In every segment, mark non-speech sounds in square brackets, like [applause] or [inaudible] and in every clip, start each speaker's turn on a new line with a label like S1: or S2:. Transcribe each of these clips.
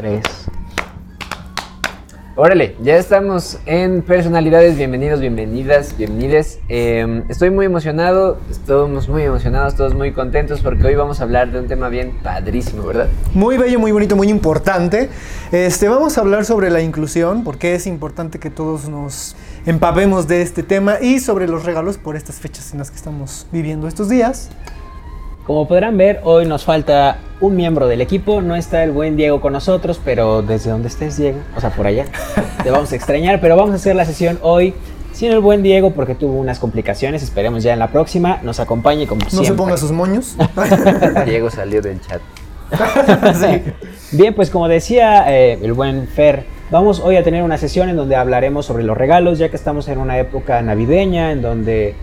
S1: tres. Órale, ya estamos en personalidades. Bienvenidos, bienvenidas, bienvenides. Eh, estoy muy emocionado, estamos muy emocionados, todos muy contentos porque hoy vamos a hablar de un tema bien padrísimo, ¿verdad?
S2: Muy bello, muy bonito, muy importante. Este, vamos a hablar sobre la inclusión, porque es importante que todos nos empapemos de este tema y sobre los regalos por estas fechas en las que estamos viviendo estos días.
S1: Como podrán ver, hoy nos falta un miembro del equipo. No está el buen Diego con nosotros, pero desde donde estés, Diego, o sea, por allá, te vamos a extrañar. Pero vamos a hacer la sesión hoy sin el buen Diego porque tuvo unas complicaciones. Esperemos ya en la próxima nos acompañe como
S2: No
S1: siempre.
S2: se ponga sus moños. [laughs]
S3: Diego salió del chat. [laughs]
S2: sí.
S1: Bien, pues como decía eh, el buen Fer, vamos hoy a tener una sesión en donde hablaremos sobre los regalos, ya que estamos en una época navideña, en donde,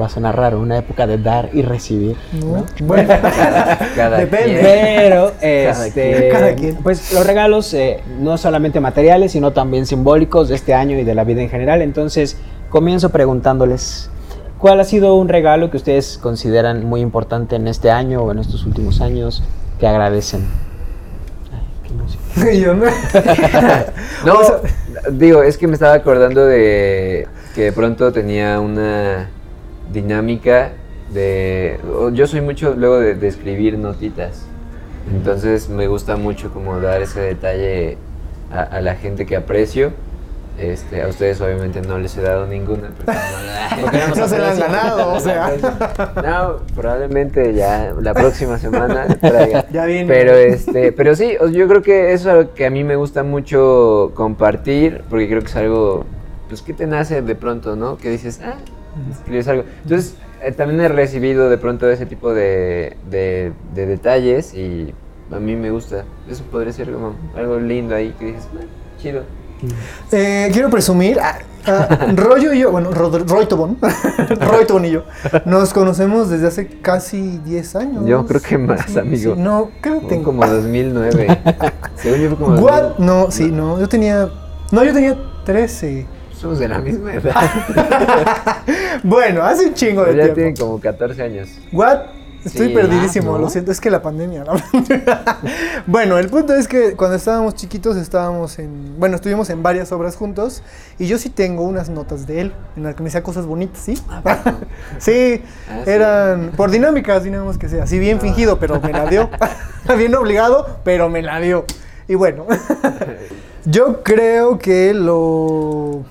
S1: va a sonar raro, una época de dar y recibir.
S2: No, Bueno, [laughs]
S3: Cada
S2: Depende.
S3: quien.
S1: Pero, este.
S2: Cada quien.
S1: pues los regalos, eh, no solamente materiales, sino también simbólicos de este año y de la vida en general. Entonces, comienzo preguntándoles, ¿cuál ha sido un regalo que ustedes consideran muy importante en este año o en estos últimos años que agradecen? Ay, qué [laughs]
S2: yo no. [laughs]
S3: No, digo, es que me estaba acordando de que de pronto tenía una dinámica de... Yo soy mucho luego de, de escribir notitas. Entonces me gusta mucho como dar ese detalle a, a la gente que aprecio. Este, a ustedes obviamente no les he dado ninguna. [laughs] porque no-
S1: no
S2: se la han ganado, o sea. [laughs]
S3: No, probablemente ya la próxima semana traiga. [laughs]
S2: Ya viene.
S3: Pero este, pero sí, yo creo que eso es algo que a mí me gusta mucho compartir, porque creo que es algo, pues que te nace de pronto, ¿no? Que dices, ah, escribes algo. Entonces, eh, también he recibido de pronto ese tipo de, de, de detalles y a mí me gusta. Eso podría ser como algo lindo ahí que dices, ah, chido.
S2: Eh, quiero presumir, ah, ah, [laughs] Rollo y yo, bueno, Rod- Roy Tobón, [laughs] Roy Tobón y yo, nos conocemos desde hace casi 10 años.
S3: Yo creo que más, amigo.
S2: sí, no, creo que tengo.
S3: como 2009. [laughs] Según yo como
S2: What?
S3: 2000.
S2: No, sí, no, yo tenía, no, yo tenía 13.
S3: Somos de la misma edad. [laughs]
S2: bueno, hace un chingo de
S3: Pero ya
S2: tiempo.
S3: tienen como 14 años.
S2: What? Estoy
S3: Sí,
S2: perdidísimo,
S1: ¿no?
S2: lo siento, es que la pandemia. ¿no? [laughs] bueno, el punto es que cuando estábamos chiquitos estábamos en, bueno, estuvimos en varias obras juntos y yo sí tengo unas notas de él en las que me decía cosas bonitas, ¿sí? [laughs] sí,
S3: Ah, sí.
S2: eran por dinámicas, digamos que sea, así bien fingido, pero me la dio. bien obligado, pero me la dio. Y bueno, yo creo que lo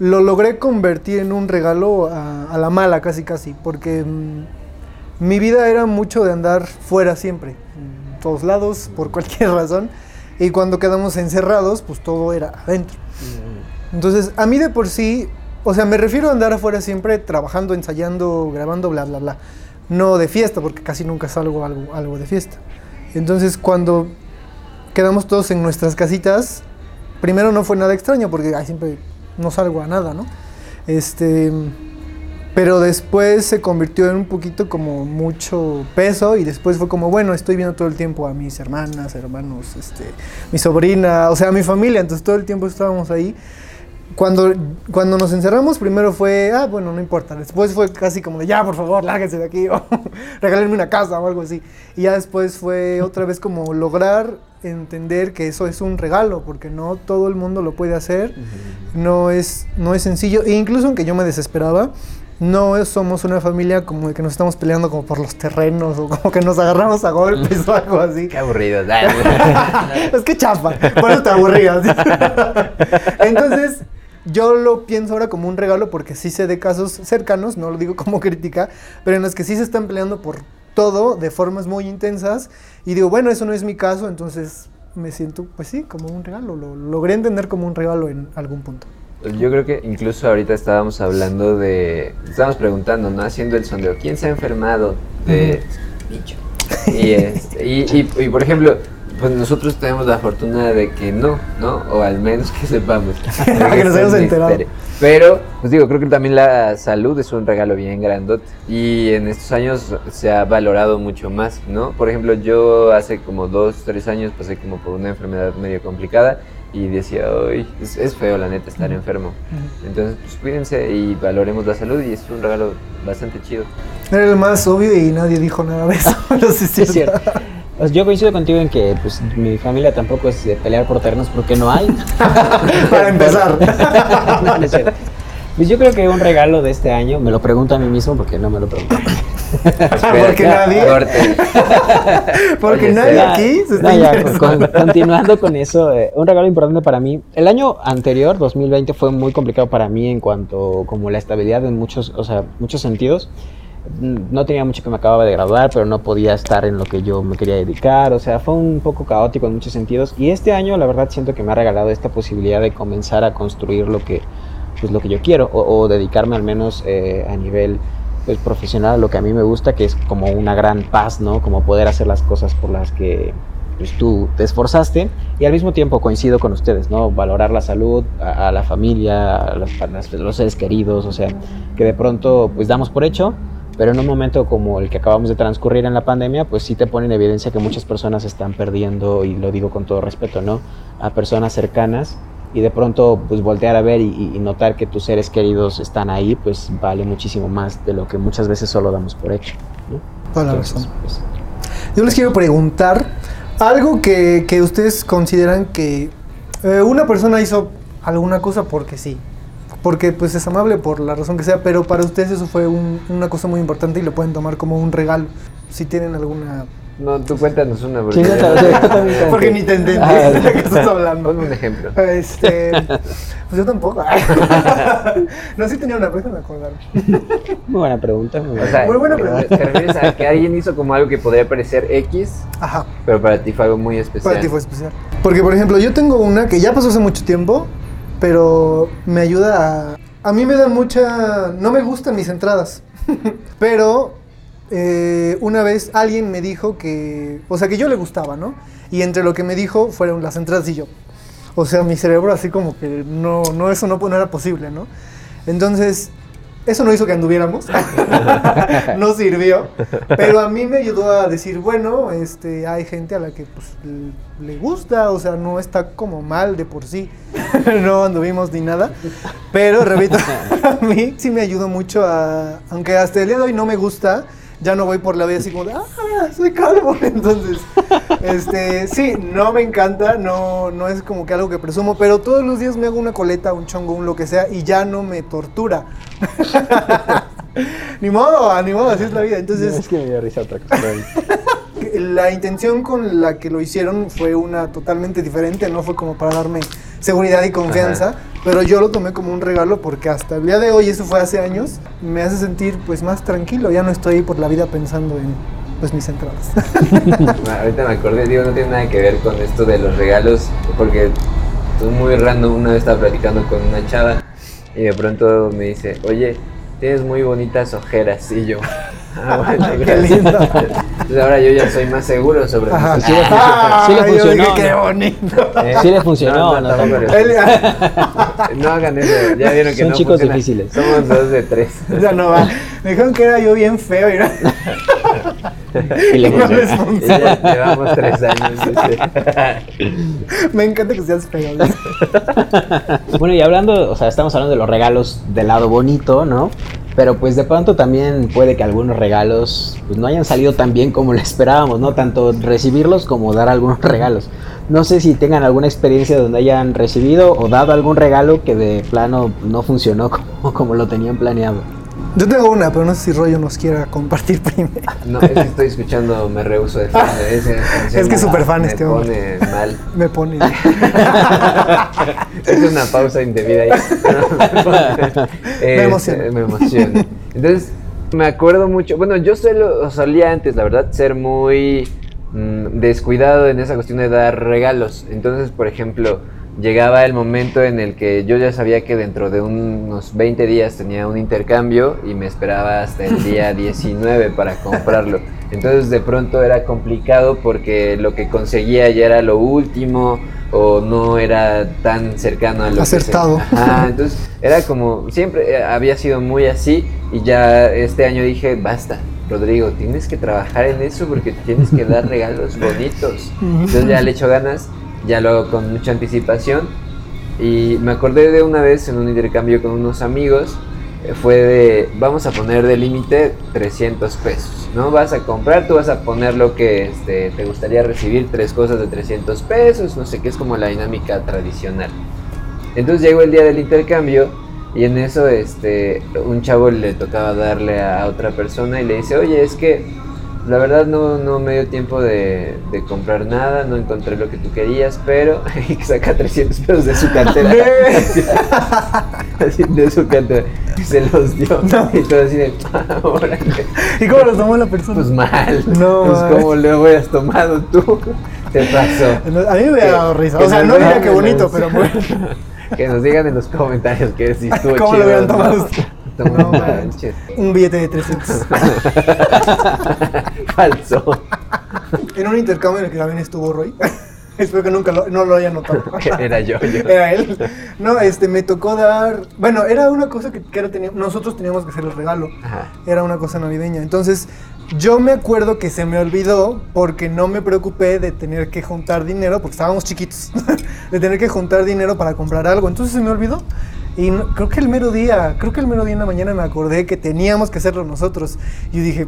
S2: lo logré convertir en un regalo a, a la mala, casi casi, porque mm, mi vida era mucho de andar fuera siempre, en todos lados, por [laughs] cualquier razón, y cuando quedamos encerrados, pues todo era adentro. Entonces, a mí de por sí, o sea, me refiero a andar afuera siempre trabajando, ensayando, grabando, bla, bla, bla. No de fiesta, porque casi nunca salgo algo, algo de fiesta. Entonces, cuando quedamos todos en nuestras casitas, primero no fue nada extraño, porque ay, siempre no salgo a nada, ¿no? Este, pero después se convirtió en un poquito como mucho peso y después fue como, bueno, estoy viendo todo el tiempo a mis hermanas, hermanos, este, mi sobrina, o sea, mi familia, entonces todo el tiempo estábamos ahí. Cuando, cuando nos encerramos, primero fue, ah, bueno, no importa. Después fue casi como de, ya, por favor, lárguense de aquí, [laughs] o regálenme una casa o algo así. Y ya después fue otra vez como lograr entender que eso es un regalo, porque no todo el mundo lo puede hacer, no es, no es sencillo. E incluso aunque yo me desesperaba, no es- somos una familia como de que nos estamos peleando como por los terrenos o como que nos agarramos a golpes o algo así.
S3: Qué aburrido. [laughs]
S2: es que chafa, por eso te aburrías. [laughs] Entonces, yo lo pienso ahora como un regalo porque sí sé de casos cercanos, no lo digo como crítica, pero en los que sí se están peleando por todo de formas muy intensas y digo, bueno, eso no es mi caso, entonces me siento, pues sí, como un regalo, lo logré entender como un regalo en algún punto.
S3: Yo creo que incluso ahorita estábamos hablando de. Estábamos preguntando, ¿no? Haciendo el sondeo. ¿Quién se ha enfermado de bicho? Y, este, y, y- y, por ejemplo, pues nosotros tenemos la fortuna de que no, ¿no? O al menos que sepamos. [laughs]
S2: Que nos hayamos enterado.
S3: Pero, pues digo, creo que también la salud es un regalo bien grandote. Y en estos años se ha valorado mucho más, ¿no? Por ejemplo, yo hace como dos, tres años pasé como por una enfermedad medio complicada y decía, hoy es, es feo la neta estar enfermo. Entonces, pues cuídense y valoremos la salud y es un regalo bastante chido.
S2: Era el más obvio y nadie dijo nada de eso. [laughs] No sé si [laughs]
S1: Es cierto. Sea, yo coincido contigo en que pues, mi familia tampoco es de pelear por terrenos porque no hay. [laughs]
S2: Para empezar.
S1: No, [laughs] no es cierto. Pues yo creo que un regalo de este año, me lo pregunto a mí mismo porque no me lo pregunto. [laughs]
S2: Porque nadie-. Porque
S3: Oye,
S2: nadie
S3: Seba,
S2: aquí se
S1: No,
S2: está
S1: ya,
S2: interesando.
S1: con- continuando con eso, eh, un regalo importante para mí. El año anterior, 2020, fue muy complicado para mí en cuanto como la estabilidad en muchos, o sea, muchos sentidos. No tenía mucho que me acababa de graduar, pero no podía estar en lo que yo me quería dedicar. O sea, fue un poco caótico en muchos sentidos. Y este año, la verdad, siento que me ha regalado esta posibilidad de comenzar a construir lo que, pues, lo que yo quiero o, dedicarme al menos eh, a nivel pues, profesional a lo que a mí me gusta, que es como una gran paz, ¿no? Como poder hacer las cosas por las que pues, tú te esforzaste y al mismo tiempo coincido con ustedes, ¿no? Valorar la salud, a, la familia, a, a los seres queridos, o sea, que de pronto pues damos por hecho, pero en un momento como el que acabamos de transcurrir en la pandemia, pues sí te pone en evidencia que muchas personas están perdiendo, y lo digo con todo respeto, ¿no? A personas cercanas y de pronto pues voltear a ver y, y- notar que tus seres queridos están ahí, pues vale muchísimo más de lo que muchas veces solo damos por hecho, ¿no?
S2: Toda la
S1: Entonces,
S2: razón.
S1: pues,
S2: Yo les quiero preguntar algo que, que ustedes consideran que eh, una persona hizo alguna cosa porque sí. Porque pues es amable por la razón que sea, pero para ustedes eso fue un- una cosa muy importante y lo pueden tomar como un regalo. Si tienen alguna...
S3: No, tú cuéntanos una.
S2: Porque [laughs]
S1: que-
S2: ni te entendí
S1: Ah,
S2: de qué estás hablando.
S3: Ponme un ejemplo.
S2: Este, pues yo tampoco. [laughs] no, sí tenía una cosa, me acordaron.
S1: Muy buena pregunta. Muy
S3: O
S1: buena.
S3: sea,
S2: Muy buena pregunta.
S3: ¿te refieres a que alguien hizo como algo que podría parecer X,
S2: Ajá.
S3: pero para ti fue algo muy especial?
S2: Para ti fue especial. Porque, por ejemplo, yo tengo una que ya pasó hace mucho tiempo, pero me ayuda a... A mí me da mucha... No me gustan mis entradas, [laughs] pero eh, una vez alguien me dijo que... O sea, que yo le gustaba, ¿no? Y entre lo que me dijo fueron las entradas y yo. O sea, mi cerebro así como que no, no eso no, no era posible, ¿no? Entonces, eso no hizo que anduviéramos. [laughs] no sirvió. Pero a mí me ayudó a decir, bueno, este, hay gente a la que pues, le gusta, o sea, no está como mal de por sí. [laughs] no anduvimos ni nada. Pero, repito, [laughs] a mí sí me ayudó mucho a. Aunque hasta el día de hoy no me gusta, ya no voy por la vida así como de, ah, soy calvo. [laughs] Entonces, este, sí, no me encanta, no, no es como que algo que presumo, pero todos los días me hago una coleta, un chongo, un lo que sea, y ya no me tortura. [laughs] ni modo, ni modo, así es la vida. Entonces,
S1: es que me dio risa otra cosa. [laughs]
S2: la intención con la que lo hicieron fue una totalmente diferente, no fue como para darme seguridad y confianza, pero yo lo tomé como un regalo porque hasta el día de hoy, eso fue hace años, me hace sentir pues más tranquilo, ya no estoy por la vida pensando en pues mis entradas.
S3: Bueno, [laughs] ahorita me acordé, digo, no tiene nada que ver con esto de los regalos, porque es muy random. Una vez estaba platicando con una chava y de pronto me dice, oye, tienes muy bonitas ojeras. Y yo, ah, bueno, [laughs]
S2: Qué
S3: gracias".
S2: lindo.
S3: Entonces ahora yo ya soy más seguro sobre
S2: Ajá.
S3: mis
S1: Sí le
S3: ojeras.
S1: funcionó, sí le
S2: Ah, yo
S1: funcionó,
S2: dije, qué
S1: ¿no?
S2: bonito. [laughs]
S3: Eh,
S1: Sí le funcionó, ¿no?
S3: le-
S2: Él- [laughs]
S3: No hagan eso, ya vieron que
S1: Son
S3: no
S1: chicos
S3: funciona.
S1: difíciles.
S3: Somos dos de tres.
S2: ya no va. Me dijeron que era yo bien feo y no-
S1: Y le
S2: No
S1: funcionó.
S2: les
S3: Y
S2: funciona.
S3: ya llevamos tres años.
S2: Me encanta que seas feo.
S1: Bueno, y hablando, o sea, estamos hablando de los regalos del lado bonito, ¿no? Pero pues de pronto también puede que algunos regalos pues, no hayan salido tan bien como lo esperábamos, ¿no? Tanto recibirlos como dar algunos [laughs] regalos. No sé si tengan alguna experiencia donde hayan recibido o dado algún regalo que de plano no funcionó [laughs] como, como lo tenían planeado.
S2: Yo tengo una, pero no sé si Rollo nos quiera compartir [laughs] primero.
S3: No, es que estoy escuchando, me rehuso de fan.
S2: Es que es
S3: me-
S2: súper fan
S3: me
S2: este hombre.
S3: pone mal. [laughs]
S2: Me pone. [laughs]
S3: Es una pausa indebida ahí.
S2: Me emociona.
S3: Me emociona. Entonces, me acuerdo mucho. Bueno, yo suelo, solía antes, la verdad, ser muy mm, descuidado en esa cuestión de dar regalos. Entonces, por ejemplo, llegaba el momento en el que yo ya sabía que dentro de unos 20 días tenía un intercambio y me esperaba hasta el día [laughs] 19 para comprarlo. Entonces de pronto era complicado porque lo que conseguía ya era lo último o no era tan cercano a lo
S2: Acertado.
S3: que se... [laughs] Ajá, entonces era como siempre eh, había sido muy así y ya este año dije, basta. Rodrigo, tienes que trabajar en eso porque tienes que dar regalos bonitos. Entonces ya le echo ganas, ya lo hago con mucha anticipación. Y me acordé de una vez en un intercambio con unos amigos fue de, vamos a poner de límite 300 pesos, ¿no? Vas a comprar, tú vas a poner lo que este, te gustaría recibir, tres cosas de 300 pesos, no sé qué, es como la dinámica tradicional. Entonces llegó el día del intercambio y en eso este, un chavo le tocaba darle a otra persona y le dice, oye, es que la verdad no, no me dio tiempo de, de comprar nada, no encontré lo que tú querías, pero y saca 300 pesos de su cartera. [laughs] [laughs] Así, de su cartera. Y se los dio. Y todo así de, "Ah, órale".
S2: ¿Y cómo lo tomó la persona?
S3: Pues mal.
S2: No,
S3: Pues
S2: man.
S3: como lo hubieras tomado tú. Te pasó.
S2: A mí me hubiera dado risa. O sea, no diría que bonito,
S3: los-
S2: pero bueno. [laughs]
S3: Que nos digan en los comentarios que si estuvo
S2: ¿Cómo lo hubieran
S3: ¿no?
S2: tomado ustedes?
S3: No [laughs]
S2: No
S3: manches.
S2: Un billete de 300. [laughs]
S3: Falso.
S2: En un intercambio en el que también estuvo Roy. [laughs] Espero que nunca lo, no lo haya notado.
S3: Era yo, yo.
S2: Era él. No, este, me tocó dar. Bueno, era una cosa que, que tenía- nosotros teníamos que hacer el regalo.
S3: Ajá.
S2: Era una cosa navideña. Entonces, yo me acuerdo que se me olvidó porque no me preocupé de tener que juntar dinero, porque estábamos chiquitos, de tener que juntar dinero para comprar algo. Entonces se me olvidó. Y no- creo que el mero día, creo que el mero día en la mañana me acordé que teníamos que hacerlo nosotros. Y dije,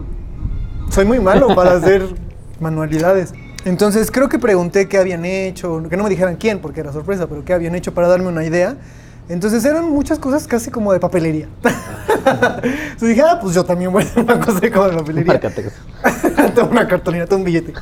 S2: soy muy malo para hacer [laughs] manualidades. Entonces creo que pregunté qué habían hecho, que no me dijeran quién, porque era sorpresa, pero qué habían hecho para darme una idea. Entonces eran muchas cosas casi como de papelería. [laughs] Entonces dije, ah, pues yo también voy a hacer una cosa como de papelería. [laughs] [laughs] Una cartulina, toma un billete.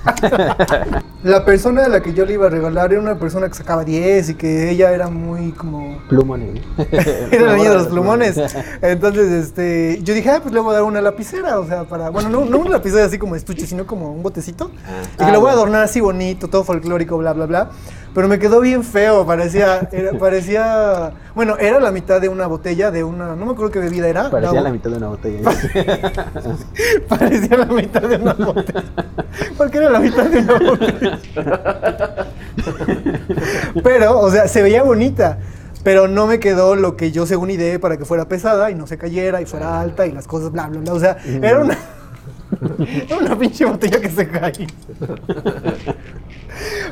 S2: [laughs] la persona a la que yo le iba a regalar era una persona que sacaba 10 y que ella era muy como...
S1: Plumones. [laughs]
S2: Era la niña de los plumones. Entonces, este, yo dije, ah, pues le voy a dar una lapicera, o sea, para, bueno, no, no una lapicera así como estuche, sino como un botecito.
S3: Ah.
S2: Y que lo voy a adornar así bonito, todo folclórico, bla, bla, bla. Pero me quedó bien feo, parecía, era- [laughs] parecía, bueno, era la mitad de una botella de una, no me acuerdo qué bebida era.
S1: Parecía
S2: la,
S1: la mitad de una botella. [laughs]
S2: Parecía la mitad de una botella. [laughs] Porque era la mitad de una botella. Pero, o sea, se veía bonita. Pero no me quedó lo que yo según ideé para que fuera pesada y no se cayera y fuera alta y las cosas bla, bla, bla. O sea, era una. Era una pinche botella que se cae.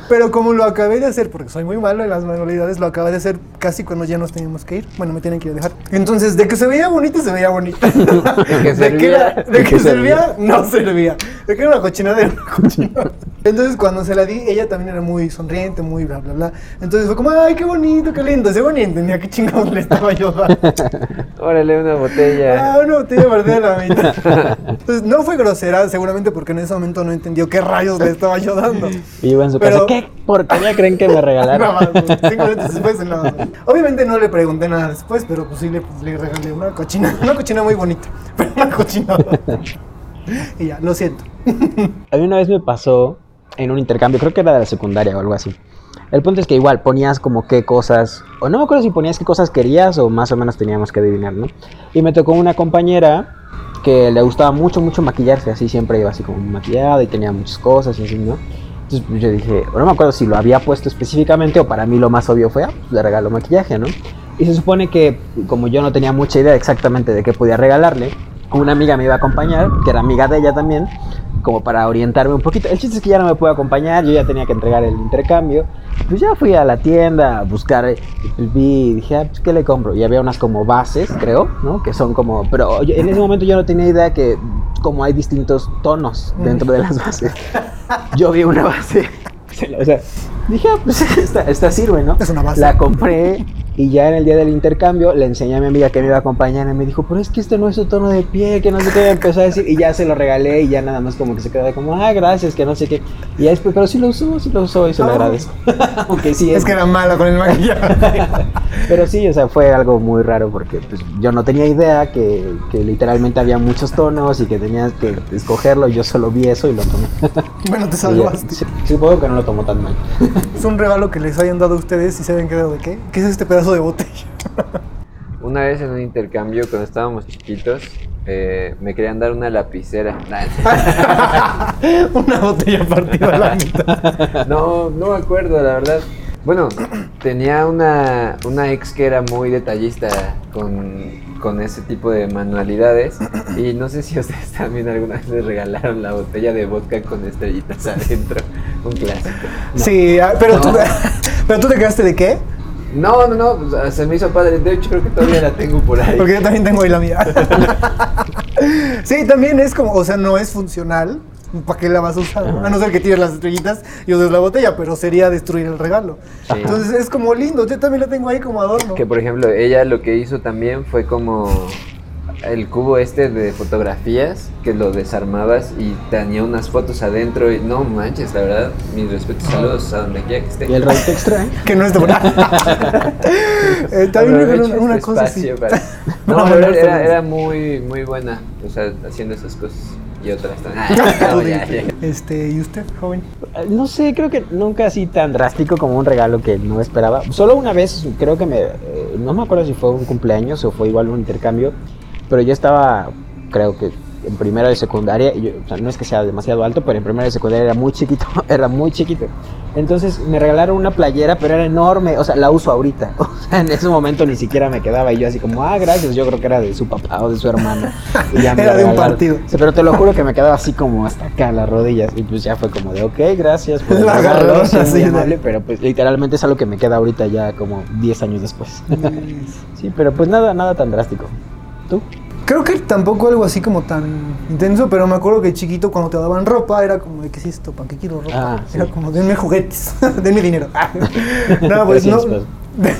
S2: Pero como lo acabé de hacer, porque soy muy malo en las manualidades, lo acabé de hacer casi cuando ya nos teníamos que ir. Bueno, me tienen que ir a dejar. Entonces, de que se veía bonita, se veía bonita. [laughs]
S3: De que
S2: De que, era-
S3: servía.
S2: de que servía, no servía. De que era una cochinada, era una cochinada. Entonces, cuando se la di, ella también era muy sonriente, muy bla, bla, bla. Entonces fue como, ay, qué bonito, qué lindo. Según ni entendía qué chingados le estaba yo dando. [laughs]
S3: Órale, una botella.
S2: Ah, una botella partida a la mitad. Entonces, no fue grosera, seguramente porque en ese momento no entendió qué rayos le estaba yo dando.
S1: Y iba en su
S2: Pero-
S1: casa. ¿Qué porquería creen que me regalaron? [laughs]
S2: Más, güey. cinco minutos después, más. Obviamente no le pregunté nada después, pero pues sí le, pues, le regalé una cochina, una cochina muy bonita, pero [laughs] una cochina. Y ya, lo siento.
S1: A mí una vez me pasó en un intercambio, creo que era de la secundaria o algo así. El punto es que igual ponías como qué cosas, o no me acuerdo si ponías qué cosas querías o más o menos teníamos que adivinar, ¿no? Y me tocó una compañera que le gustaba mucho, mucho maquillarse, así siempre iba así como maquillada y tenía muchas cosas y así, ¿no? Entonces pues, yo dije, o no me acuerdo si lo había puesto específicamente o para mí lo más obvio fue, ah, pues, le regalo maquillaje, ¿no? Y se supone que como yo no tenía mucha idea exactamente de qué podía regalarle, una amiga me iba a acompañar, que era amiga de ella también, como para orientarme un poquito. El chiste es que ya no me pude acompañar, yo ya tenía que entregar el intercambio. Pues ya fui a la tienda a buscar, vi y dije, ah, pues, ¿qué le compro? Y había unas como bases, creo, ¿no? Que son como, pero yo- en ese momento yo no tenía idea que como hay distintos tonos dentro de las bases. Yo vi una base, [laughs] o sea, dije, ah, pues [laughs] esta, esta sirve, ¿no?
S2: Es una base.
S1: La compré y ya en el día del intercambio le enseñé a mi amiga que me iba a acompañar y me dijo, pero es que este no es su tono de piel, que no sé qué, empezó a decir y ya se lo regalé y ya nada más como que se quedó de como, ah, gracias, que no sé qué. Y ya después, pero sí lo usó, sí lo usó y se lo
S2: Ah.
S1: agradezco. [laughs] Aunque sí,
S2: Es que era mala con el maquillaje. [laughs]
S1: pero sí, o sea, fue algo muy raro porque pues, yo no tenía idea que, que literalmente había muchos tonos y que tenías que escogerlo y yo solo vi eso y lo tomé. [laughs]
S2: bueno, te
S1: ya,
S2: salvaste.
S1: supongo que no lo tomó tan mal.
S2: Es un regalo que les hayan dado a ustedes y se habían quedado de qué? ¿Qué es este pedazo de botella?
S3: Una vez en un intercambio, cuando estábamos chiquitos, eh, me querían dar una lapicera. [laughs] [laughs]
S2: una botella partida a la mitad.
S3: No, no me acuerdo, la verdad. Bueno, tenía una, una ex que era muy detallista con, con ese tipo de manualidades. Y no sé si ustedes también alguna vez les regalaron la botella de vodka con estrellitas adentro. Un clásico.
S2: Sí, ah, pero, tú, [laughs] pero tú te quedaste de qué?
S3: No, no, no, se me hizo padre. De hecho, creo que todavía la tengo por ahí.
S2: Porque yo también tengo ahí la mía. [laughs] sí, también es como, o sea, no es funcional. ¿Para qué la vas a usar? A no ser que tires las estrellitas y uses la botella, pero sería destruir el regalo.
S3: Sí.
S2: Entonces es como lindo. Yo también la tengo ahí como adorno.
S3: Que por ejemplo, ella lo que hizo también fue como el cubo este de fotografías que lo desarmabas y tenía unas fotos adentro y no manches, la verdad, mis respetos, saludos a donde quiera que esté.
S1: Y el rayito extra, ¿eh? [laughs]
S2: Que no es de. Eh, también dijeron una
S3: este
S2: cosa así.
S3: para- [laughs] No,
S2: Para
S3: la verdad,
S2: mandar
S3: era, era muy, muy buena, o sea, haciendo esas cosas y otras también. [laughs] Ah, no, ya, ya.
S2: Este, ¿y usted, joven?
S1: No sé, creo que nunca así tan drástico como un regalo que no esperaba. Solo una vez, creo que me. eh, no me acuerdo si fue un cumpleaños o fue igual un intercambio, pero yo estaba, creo que en primero de secundaria, y yo, o sea, no es que sea demasiado alto, pero en primero de secundaria era muy chiquito, [laughs] era muy chiquito. Entonces me regalaron una playera, pero era enorme, o sea, la uso ahorita. [laughs] O sea, en ese momento ni siquiera me quedaba y yo así como, ah, gracias, yo creo que era de su papá o de su hermano. [laughs] Y ya me
S2: Era de un partido.
S1: Sí, pero te lo juro que me quedaba así como hasta acá las rodillas y pues ya fue como de, ok, gracias por
S2: La agarró así de-
S1: amable, pero pues literalmente es algo que me queda ahorita ya como 10 años después. sí, pero pues nada, nada tan drástico. ¿Tú?
S2: Creo que tampoco algo así como tan intenso, pero me acuerdo que chiquito cuando te daban ropa era como de, ¿qué es esto? ¿Para qué quiero ropa?
S1: Ah, sí.
S2: Era como, denme juguetes, [laughs] denme dinero. [laughs] [laughs] No, pues
S1: 300
S2: no.
S1: pesos.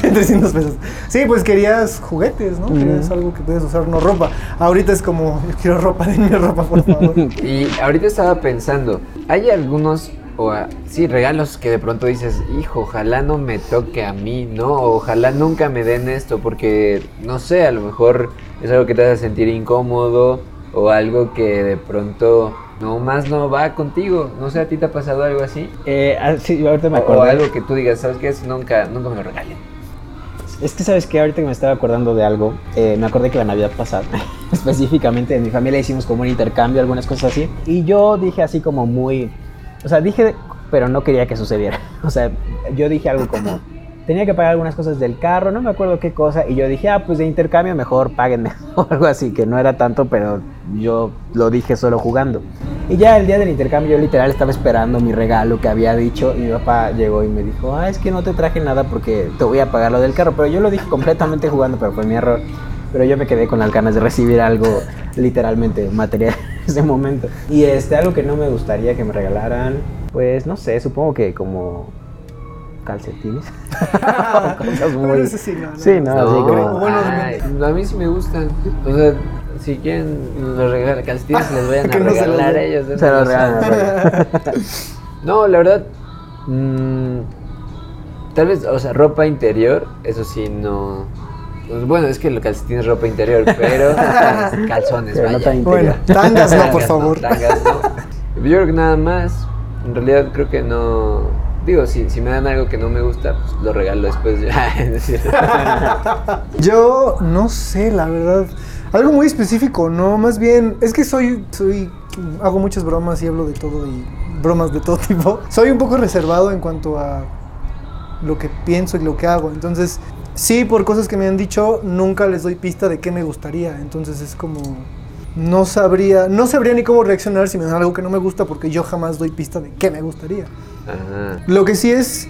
S2: 300 pesos. Sí, pues querías juguetes, ¿no? Querías algo que puedes usar, no ropa. Ahorita es como, yo quiero ropa, denme ropa, por favor.
S3: Y ahorita estaba pensando, hay algunos, o ah, sí, regalos que de pronto dices, hijo, ojalá no me toque a mí, ¿no? Ojalá nunca me den esto, porque, no sé, a lo mejor es algo que te hace sentir incómodo, o algo que de pronto no más no va contigo. No sé, ¿a ti te ha pasado algo así?
S1: Eh, ah, sí, ahorita me
S3: O, o
S1: acuerdo.
S3: algo que tú digas, ¿sabes qué? Es nunca, nunca me lo regalen.
S1: Es que sabes que ahorita que me estaba acordando de algo, eh, me acordé que la Navidad pasada, [laughs] específicamente en mi familia hicimos como un intercambio, algunas cosas así, y yo dije así como muy, o sea, dije, pero no quería que sucediera, [laughs] o sea, yo dije algo como, tenía que pagar algunas cosas del carro, no me acuerdo qué cosa, y yo dije, ah, pues de intercambio mejor páguenme, [laughs] o algo así, que no era tanto, pero yo lo dije solo jugando. Y ya el día del intercambio yo literal estaba esperando mi regalo que había dicho y mi papá llegó y me dijo, ah, es que no te traje nada porque te voy a pagar lo del carro, pero yo lo dije completamente jugando, pero fue mi error. Pero yo me quedé con las ganas de recibir algo literalmente material [laughs] en ese momento. Y este, algo que no me gustaría que me regalaran, pues no sé, supongo que como calcetines. [laughs] Cosas muy...
S2: Pero sí, no, no.
S1: Sí, no,
S3: No, ay, a mí sí me gustan. O sea, si quieren los regalan calcetines, les vayan a
S2: no
S3: regalar a ellos. [laughs]
S1: Se
S3: no
S1: los regalan.
S3: No, la verdad, mm, tal vez, o sea, ropa interior, eso sí, no. pues bueno, es que los calcetines es ropa interior, pero cal- [laughs] calzones,
S1: Pero no
S3: vaya.
S1: tan
S2: Bueno,
S1: interior.
S2: tangas no, por
S3: Tangas
S2: favor.
S3: tangas no. Yo creo que nada más. En realidad creo que no. Digo, si, si me dan algo que no me gusta, pues lo regalo después. [laughs] Es decir, [laughs]
S2: Yo no sé, la verdad. Algo muy específico, no, más bien, es que soy, soy, hago muchas bromas y hablo de todo y bromas de todo [laughs] tipo. Soy un poco reservado en cuanto a lo que pienso y lo que hago. Entonces, sí, por cosas que me han dicho, nunca les doy pista de qué me gustaría. Entonces es como, no sabría, no sabría ni cómo reaccionar si me dan algo que no me gusta porque yo jamás doy pista de qué me gustaría.
S3: Ajá.
S2: Lo que sí es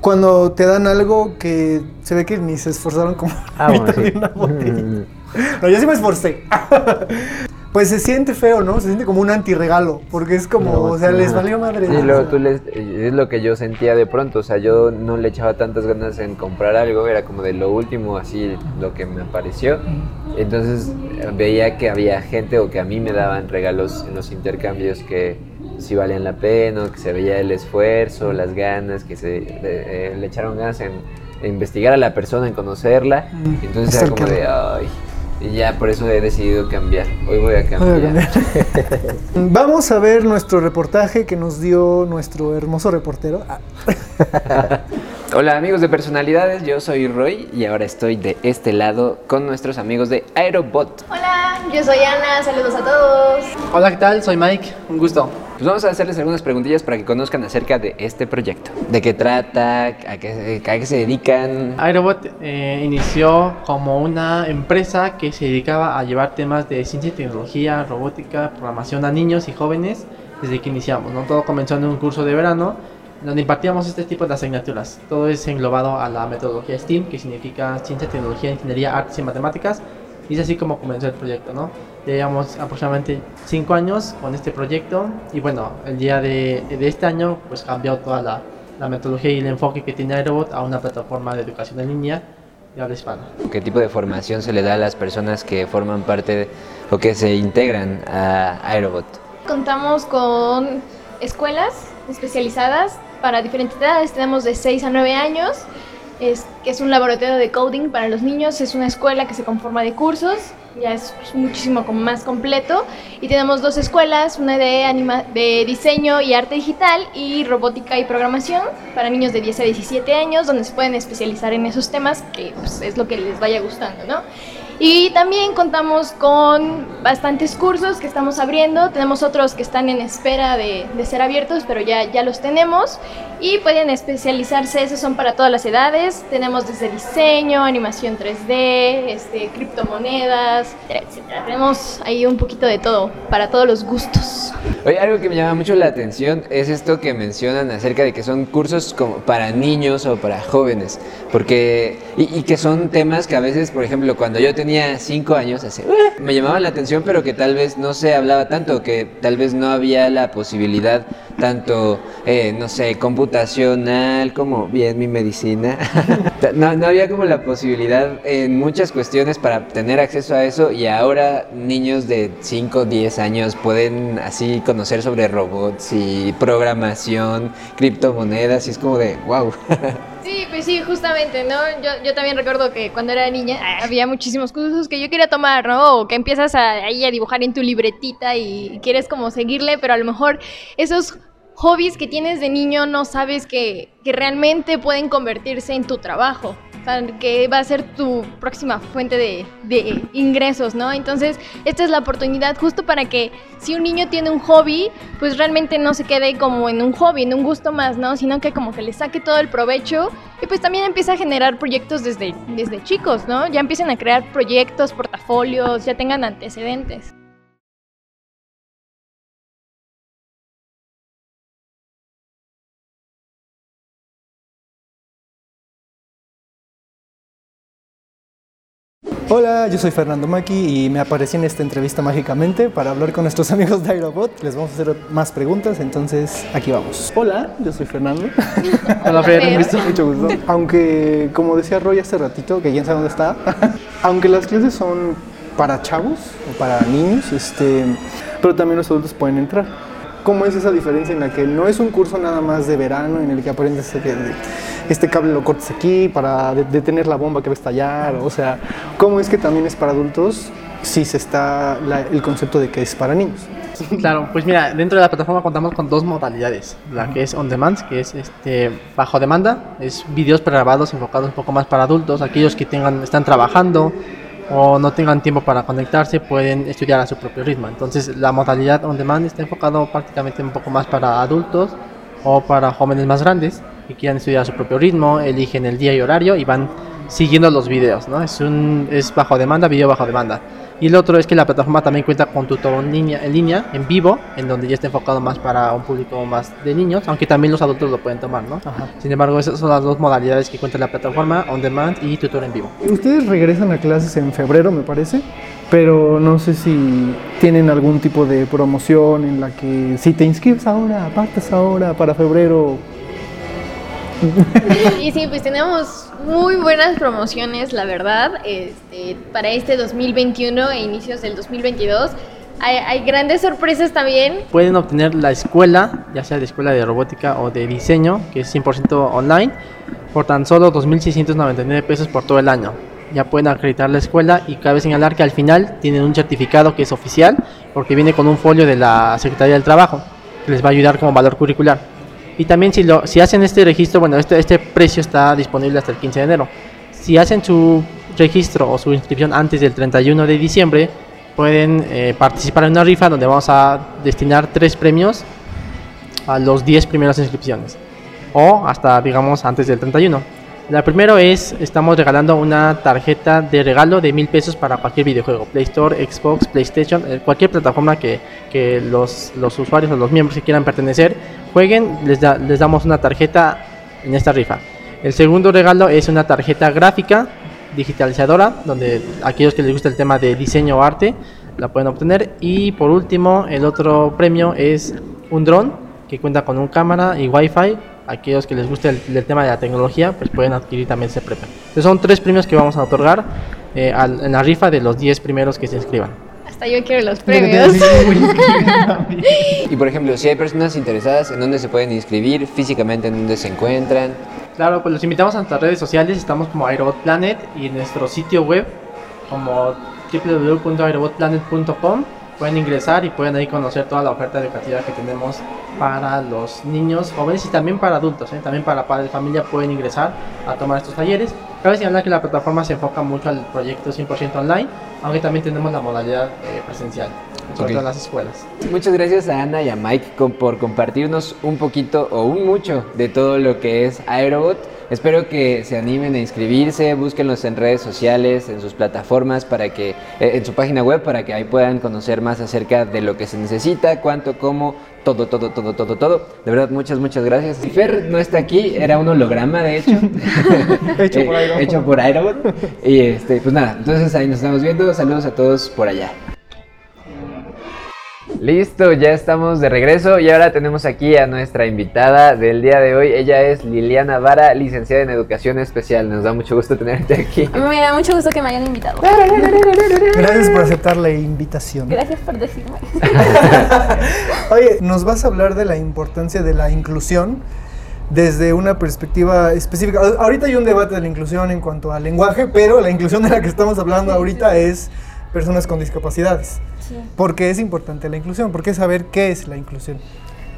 S2: cuando te dan algo que se ve que ni se esforzaron como
S1: Ah, [laughs] bueno, sí.
S2: una botella. No, yo sí me esforcé. [laughs] Pues se siente feo, ¿no? Se siente como un antirregalo, porque es como,
S1: No,
S2: o sea, les
S1: ajá.
S2: valió madre.
S3: Sí, luego tú les, es lo que yo sentía de pronto, o sea, yo no le echaba tantas ganas en comprar algo, era como de lo último, así lo que me apareció. Entonces veía que había gente o que a mí me daban regalos en los intercambios que sí valían la pena, o que se veía el esfuerzo, las ganas, que se eh, le echaron ganas en, en investigar a la persona, en conocerla. Entonces era como de, ay, y ya por eso he decidido cambiar. Hoy voy a
S2: Voy a
S3: cambiar.
S2: cambiar. [laughs] Vamos a ver nuestro reportaje que nos dio nuestro hermoso reportero. Ah, [laughs]
S3: Hola amigos de personalidades, yo soy Roy y ahora estoy de este lado con nuestros amigos de Aerobot.
S4: Hola, yo soy Ana, saludos a todos.
S5: Hola, ¿qué tal? Soy Mike, un gusto.
S3: Pues vamos a hacerles algunas preguntillas para que conozcan acerca de este proyecto. ¿De qué trata? ¿A qué, a qué se dedican?
S5: Aerobot eh, inició como una empresa que se dedicaba a llevar temas de ciencia y tecnología, robótica, programación a niños y jóvenes desde que iniciamos. ¿no? Todo comenzó en un curso de verano donde impartíamos este tipo de asignaturas. Todo es englobado a la metodología STEAM, que significa Ciencia, Tecnología, Ingeniería, Artes y Matemáticas. Y es así como comenzó el proyecto, ¿no? Llevamos aproximadamente cinco años con este proyecto y bueno, el día de, de este año pues cambió toda la, la metodología y el enfoque que tiene Aerobot a una plataforma de educación en línea de habla hispana.
S3: ¿Qué tipo de formación se le da a las personas que forman parte de- o que se integran a Aerobot?
S4: Contamos con escuelas especializadas para diferentes edades. Tenemos de 6 a 9 años, es, es un laboratorio de coding para los niños. Es una escuela que se conforma de cursos, ya es muchísimo más completo. Y tenemos dos escuelas, una de, anima de diseño y arte digital y robótica y programación para niños de 10 a 17 años, donde se pueden especializar en esos temas que pues, es lo que les vaya gustando, ¿no? Y también contamos con bastantes cursos que estamos abriendo. Tenemos otros que están en espera de, de ser abiertos, pero ya, ya los tenemos. Y pueden especializarse, esos son para todas las edades. Tenemos desde diseño, animación 3D, este, criptomonedas, etcétera, etcétera. Tenemos ahí un poquito de todo, para todos los gustos.
S3: Oye, algo que me llama mucho la atención es esto que mencionan acerca de que son cursos como para niños o para jóvenes, porque y, y que son temas que a veces, por ejemplo, cuando yo tenía cinco años, hace, "Uh", me llamaban la atención, pero que tal vez no se hablaba tanto, que tal vez no había la posibilidad tanto, eh, no sé, computacional como bien mi medicina, [laughs] no, no había como la posibilidad en muchas cuestiones para tener acceso a eso y ahora niños de 5 o 10 años pueden así conocer sobre robots y programación, criptomonedas y es como de wow. [laughs]
S4: Sí, pues sí, justamente, ¿no? Yo, yo también recuerdo que cuando era niña ah, había muchísimos cursos que yo quería tomar, ¿no? O que empiezas ahí a dibujar en tu libretita y quieres como seguirle, pero a lo mejor esos hobbies que tienes de niño no sabes que, que realmente pueden convertirse en tu trabajo. Que va a ser tu próxima fuente de, de ingresos, ¿no? Entonces, esta es la oportunidad justo para que si un niño tiene un hobby, pues realmente no se quede como en un hobby, en un gusto más, ¿no? Sino que como que le saque todo el provecho y pues también empieza a generar proyectos desde, desde chicos, ¿no? Ya empiecen a crear proyectos, portafolios, ya tengan antecedentes.
S2: Hola, yo soy Fernando Maki y me aparecí en esta entrevista mágicamente para hablar con nuestros amigos de Aerobot. Les vamos a hacer más preguntas, entonces aquí vamos. Hola, yo soy Fernando. [laughs]
S5: Hola, Fer, un gusto.
S2: Mucho gusto. Aunque, como decía Roy hace ratito, que quién sabe dónde está, [laughs] aunque las clases son para chavos o para niños, este, pero también los adultos pueden entrar. ¿Cómo es esa diferencia en la que no es un curso nada más de verano en el que aprendes que este cable lo cortes aquí para de- detener la bomba que va a estallar? O sea, ¿cómo es que también es para adultos si se está la- el concepto de que es para niños?
S5: Claro, pues mira, dentro de la plataforma contamos con dos modalidades. La que es on demand, que es este bajo demanda, es vídeos pregrabados enfocados un poco más para adultos, aquellos que tengan están trabajando o no tengan tiempo para conectarse pueden estudiar a su propio ritmo. Entonces, la modalidad on demand está enfocado prácticamente un poco más para adultos o para jóvenes más grandes que quieran estudiar a su propio ritmo, eligen el día y horario y van siguiendo los videos, ¿no? Es un es bajo demanda, video bajo demanda. Y el otro es que la plataforma también cuenta con tutor en línea, en línea, en vivo, en donde ya está enfocado más para un público más de niños, aunque también los adultos lo pueden tomar, ¿no?
S2: Ajá.
S5: Sin embargo, esas son las dos modalidades que cuenta la plataforma, on demand y tutor en vivo.
S2: Ustedes regresan a clases en febrero, me parece, pero no sé si tienen algún tipo de promoción en la que si te inscribes ahora, apartas ahora para febrero.
S4: Y sí, pues tenemos muy buenas promociones, la verdad, este, para este 2021 e inicios del 2022. Hay, grandes sorpresas también.
S5: Pueden obtener la escuela, ya sea de escuela de robótica o de diseño, que es 100% online, por tan solo 2.699 pesos por todo el año. Ya pueden acreditar la escuela y cabe señalar que al final tienen un certificado que es oficial, porque viene con un folio de la Secretaría del Trabajo, que les va a ayudar como valor curricular. Y también si, lo, si hacen este registro, bueno, este, este precio está disponible hasta el 15 de enero. Si hacen su registro o su inscripción antes del 31 de diciembre, pueden eh, participar en una rifa donde vamos a destinar tres premios a los 10 primeras inscripciones o hasta digamos antes del 31. La primero es, estamos regalando una tarjeta de regalo de mil pesos para cualquier videojuego, Play Store, Xbox, PlayStation, eh, cualquier plataforma que, que los, los usuarios o los miembros que quieran pertenecer jueguen, les, da- les damos una tarjeta en esta rifa. El segundo regalo es una tarjeta gráfica digitalizadora, donde aquellos que les gusta el tema de diseño o arte la pueden obtener. Y por último, el otro premio es un dron que cuenta con un cámara y wifi. Aquellos que les guste el, el tema de la tecnología, pues pueden adquirir también ese premio. Entonces son tres premios que vamos a otorgar eh, al- en la rifa de los 10 primeros que se inscriban.
S4: Hasta yo quiero los premios. [laughs] [laughs]
S3: Y por ejemplo, si hay personas interesadas, ¿en dónde se pueden inscribir? Físicamente, ¿en dónde se encuentran?
S5: Claro, pues los invitamos a nuestras redes sociales, estamos como Aerobot Planet y en nuestro sitio web como www.aerobotplanet.com pueden ingresar y pueden ahí conocer toda la oferta educativa que tenemos para los niños, jóvenes y también para adultos, ¿eh? también para padres de familia pueden ingresar a tomar estos talleres. Cabe señalar que la plataforma se enfoca mucho al proyecto 100% online, aunque también tenemos la modalidad eh, presencial, sobre
S3: Ok.
S5: todo en las escuelas.
S3: Muchas gracias a Ana y a Mike por compartirnos un poquito o un mucho de todo lo que es Aerobot. Espero que se animen a inscribirse, búsquenlos en redes sociales, en sus plataformas, para que, eh, en su página web, para que ahí puedan conocer más acerca de lo que se necesita, cuánto, cómo, todo, todo, todo, todo, todo. De verdad, muchas, muchas gracias. Y Fer no está aquí, era un holograma, de hecho. [laughs]
S2: Hecho por
S3: Eh,
S2: Aerobot.
S3: hecho por Aerobot. Y este, pues nada, entonces ahí nos estamos viendo. Saludos a todos por allá. Listo, ya estamos de regreso y ahora tenemos aquí a nuestra invitada del día de hoy. Ella es Liliana Vara, licenciada en Educación Especial. Nos da mucho gusto tenerte aquí.
S6: Me da mucho gusto que me hayan invitado.
S2: Gracias por aceptar la invitación.
S6: Gracias por decirme. [laughs]
S2: Oye, nos vas a hablar de la importancia de la inclusión desde una perspectiva específica. Ahorita hay un debate de la inclusión en cuanto al lenguaje, pero la inclusión de la que estamos hablando ahorita es personas con discapacidades.
S6: Sí.
S2: ¿Por qué es importante la inclusión? ¿Por qué saber qué es la inclusión?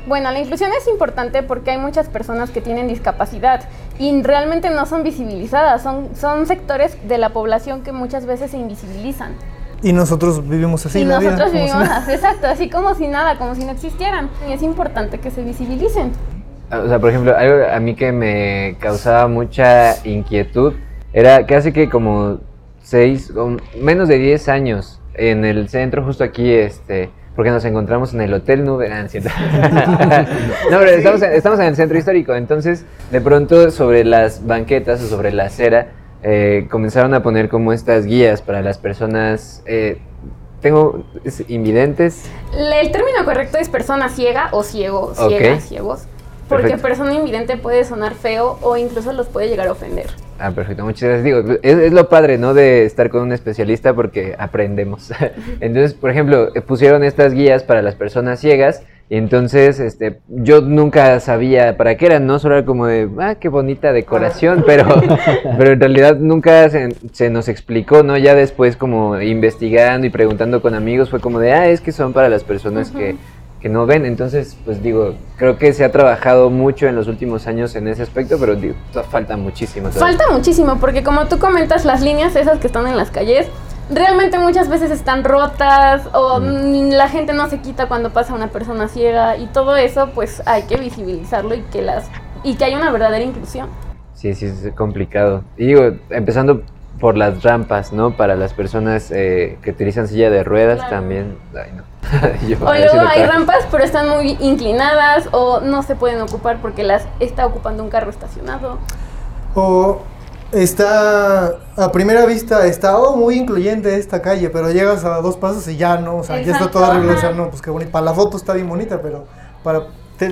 S6: Bueno, la inclusión es importante porque hay muchas personas que tienen discapacidad y realmente no son visibilizadas, son, son sectores de la población que muchas veces se invisibilizan.
S2: Y nosotros vivimos así.
S6: y
S2: la vida,
S6: nosotros
S2: si
S6: vivimos
S2: nada.
S6: así, exacto, así como si nada, como si no existieran. Y es importante que se visibilicen.
S3: O sea, por ejemplo, algo a mí que me causaba mucha inquietud era que hace que como seis, o menos de 10 años en el centro, justo aquí, este, porque nos encontramos en el Hotel Nube, ah, no es cierto. [laughs] no, pero estamos en, estamos en el centro histórico, entonces de pronto sobre las banquetas o sobre la acera eh, comenzaron a poner como estas guías para las personas, eh, tengo es invidentes,
S6: Le- El término correcto es persona ciega o ciego, ciega, ciegos. Porque
S3: Perfecto.
S6: persona invidente puede sonar feo o incluso los puede llegar a ofender.
S3: Ah, perfecto, muchas gracias. Digo, es, es lo padre, ¿no? De estar con un especialista porque aprendemos. [laughs] Entonces, por ejemplo, eh, pusieron estas guías para las personas ciegas y entonces, este, yo nunca sabía para qué eran, ¿no? Solo era como de, ah, qué bonita decoración, pero, [laughs] pero en realidad nunca se, se nos explicó, ¿no? Ya después como investigando y preguntando con amigos fue como de, ah, es que son para las personas que que no ven. Entonces, pues digo, creo que se ha trabajado mucho en los últimos años en ese aspecto, pero digo, falta muchísimo. todavía.
S6: Falta muchísimo, porque como tú comentas, las líneas esas que están en las calles, realmente muchas veces están rotas o mm, la gente no se quita cuando pasa una persona ciega y todo eso, pues hay que visibilizarlo y que las y que haya una verdadera inclusión.
S3: Sí, sí, es complicado. Y digo, empezando por las rampas, ¿no? Para las personas eh, que utilizan silla de ruedas
S6: Claro.
S3: también. Ay, no. [laughs] Yo,
S6: O luego hay rampas, pero están muy inclinadas o no se pueden ocupar porque las está ocupando un carro estacionado.
S2: O está, a primera vista, está oh, muy incluyente esta calle, pero llegas a dos pasos y ya no, o sea, ya está toda arreglada, o sea, no, pues qué bonito. Para la foto está bien bonita, pero para,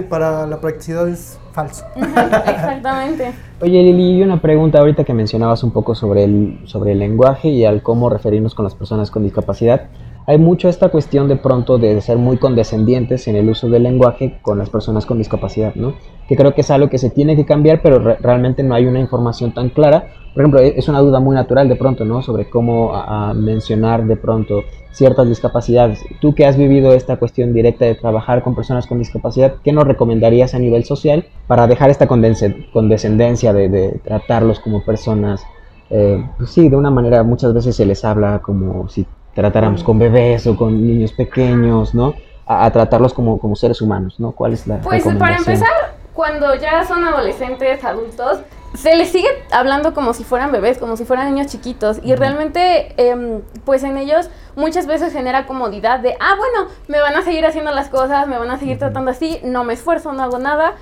S2: para la practicidad es falso.
S6: Exactamente. [laughs]
S1: Oye Lili, y una pregunta ahorita que mencionabas un poco sobre el, sobre el lenguaje y al cómo referirnos con las personas con discapacidad. Hay mucho esta cuestión de pronto de ser muy condescendientes en el uso del lenguaje con las personas con discapacidad, ¿no? Que creo que es algo que se tiene que cambiar, pero re- realmente no hay una información tan clara. Por ejemplo, e- es una duda muy natural de pronto, ¿no? Sobre cómo mencionar de pronto ciertas discapacidades. Tú que has vivido esta cuestión directa de trabajar con personas con discapacidad, ¿qué nos recomendarías a nivel social para dejar esta condescendencia de, de tratarlos como personas? eh, pues sí, de una manera muchas veces se les habla como si tratáramos con bebés o con niños pequeños, ¿no? A, a tratarlos como, como seres humanos, ¿no? ¿Cuál es la
S6: Pues para empezar, cuando ya son adolescentes, adultos, se les sigue hablando como si fueran bebés, como si fueran niños chiquitos. Y realmente, em, pues en ellos muchas veces genera comodidad de, ah, bueno, me van a seguir haciendo las cosas, me van a seguir tratando así, no me esfuerzo, no hago nada.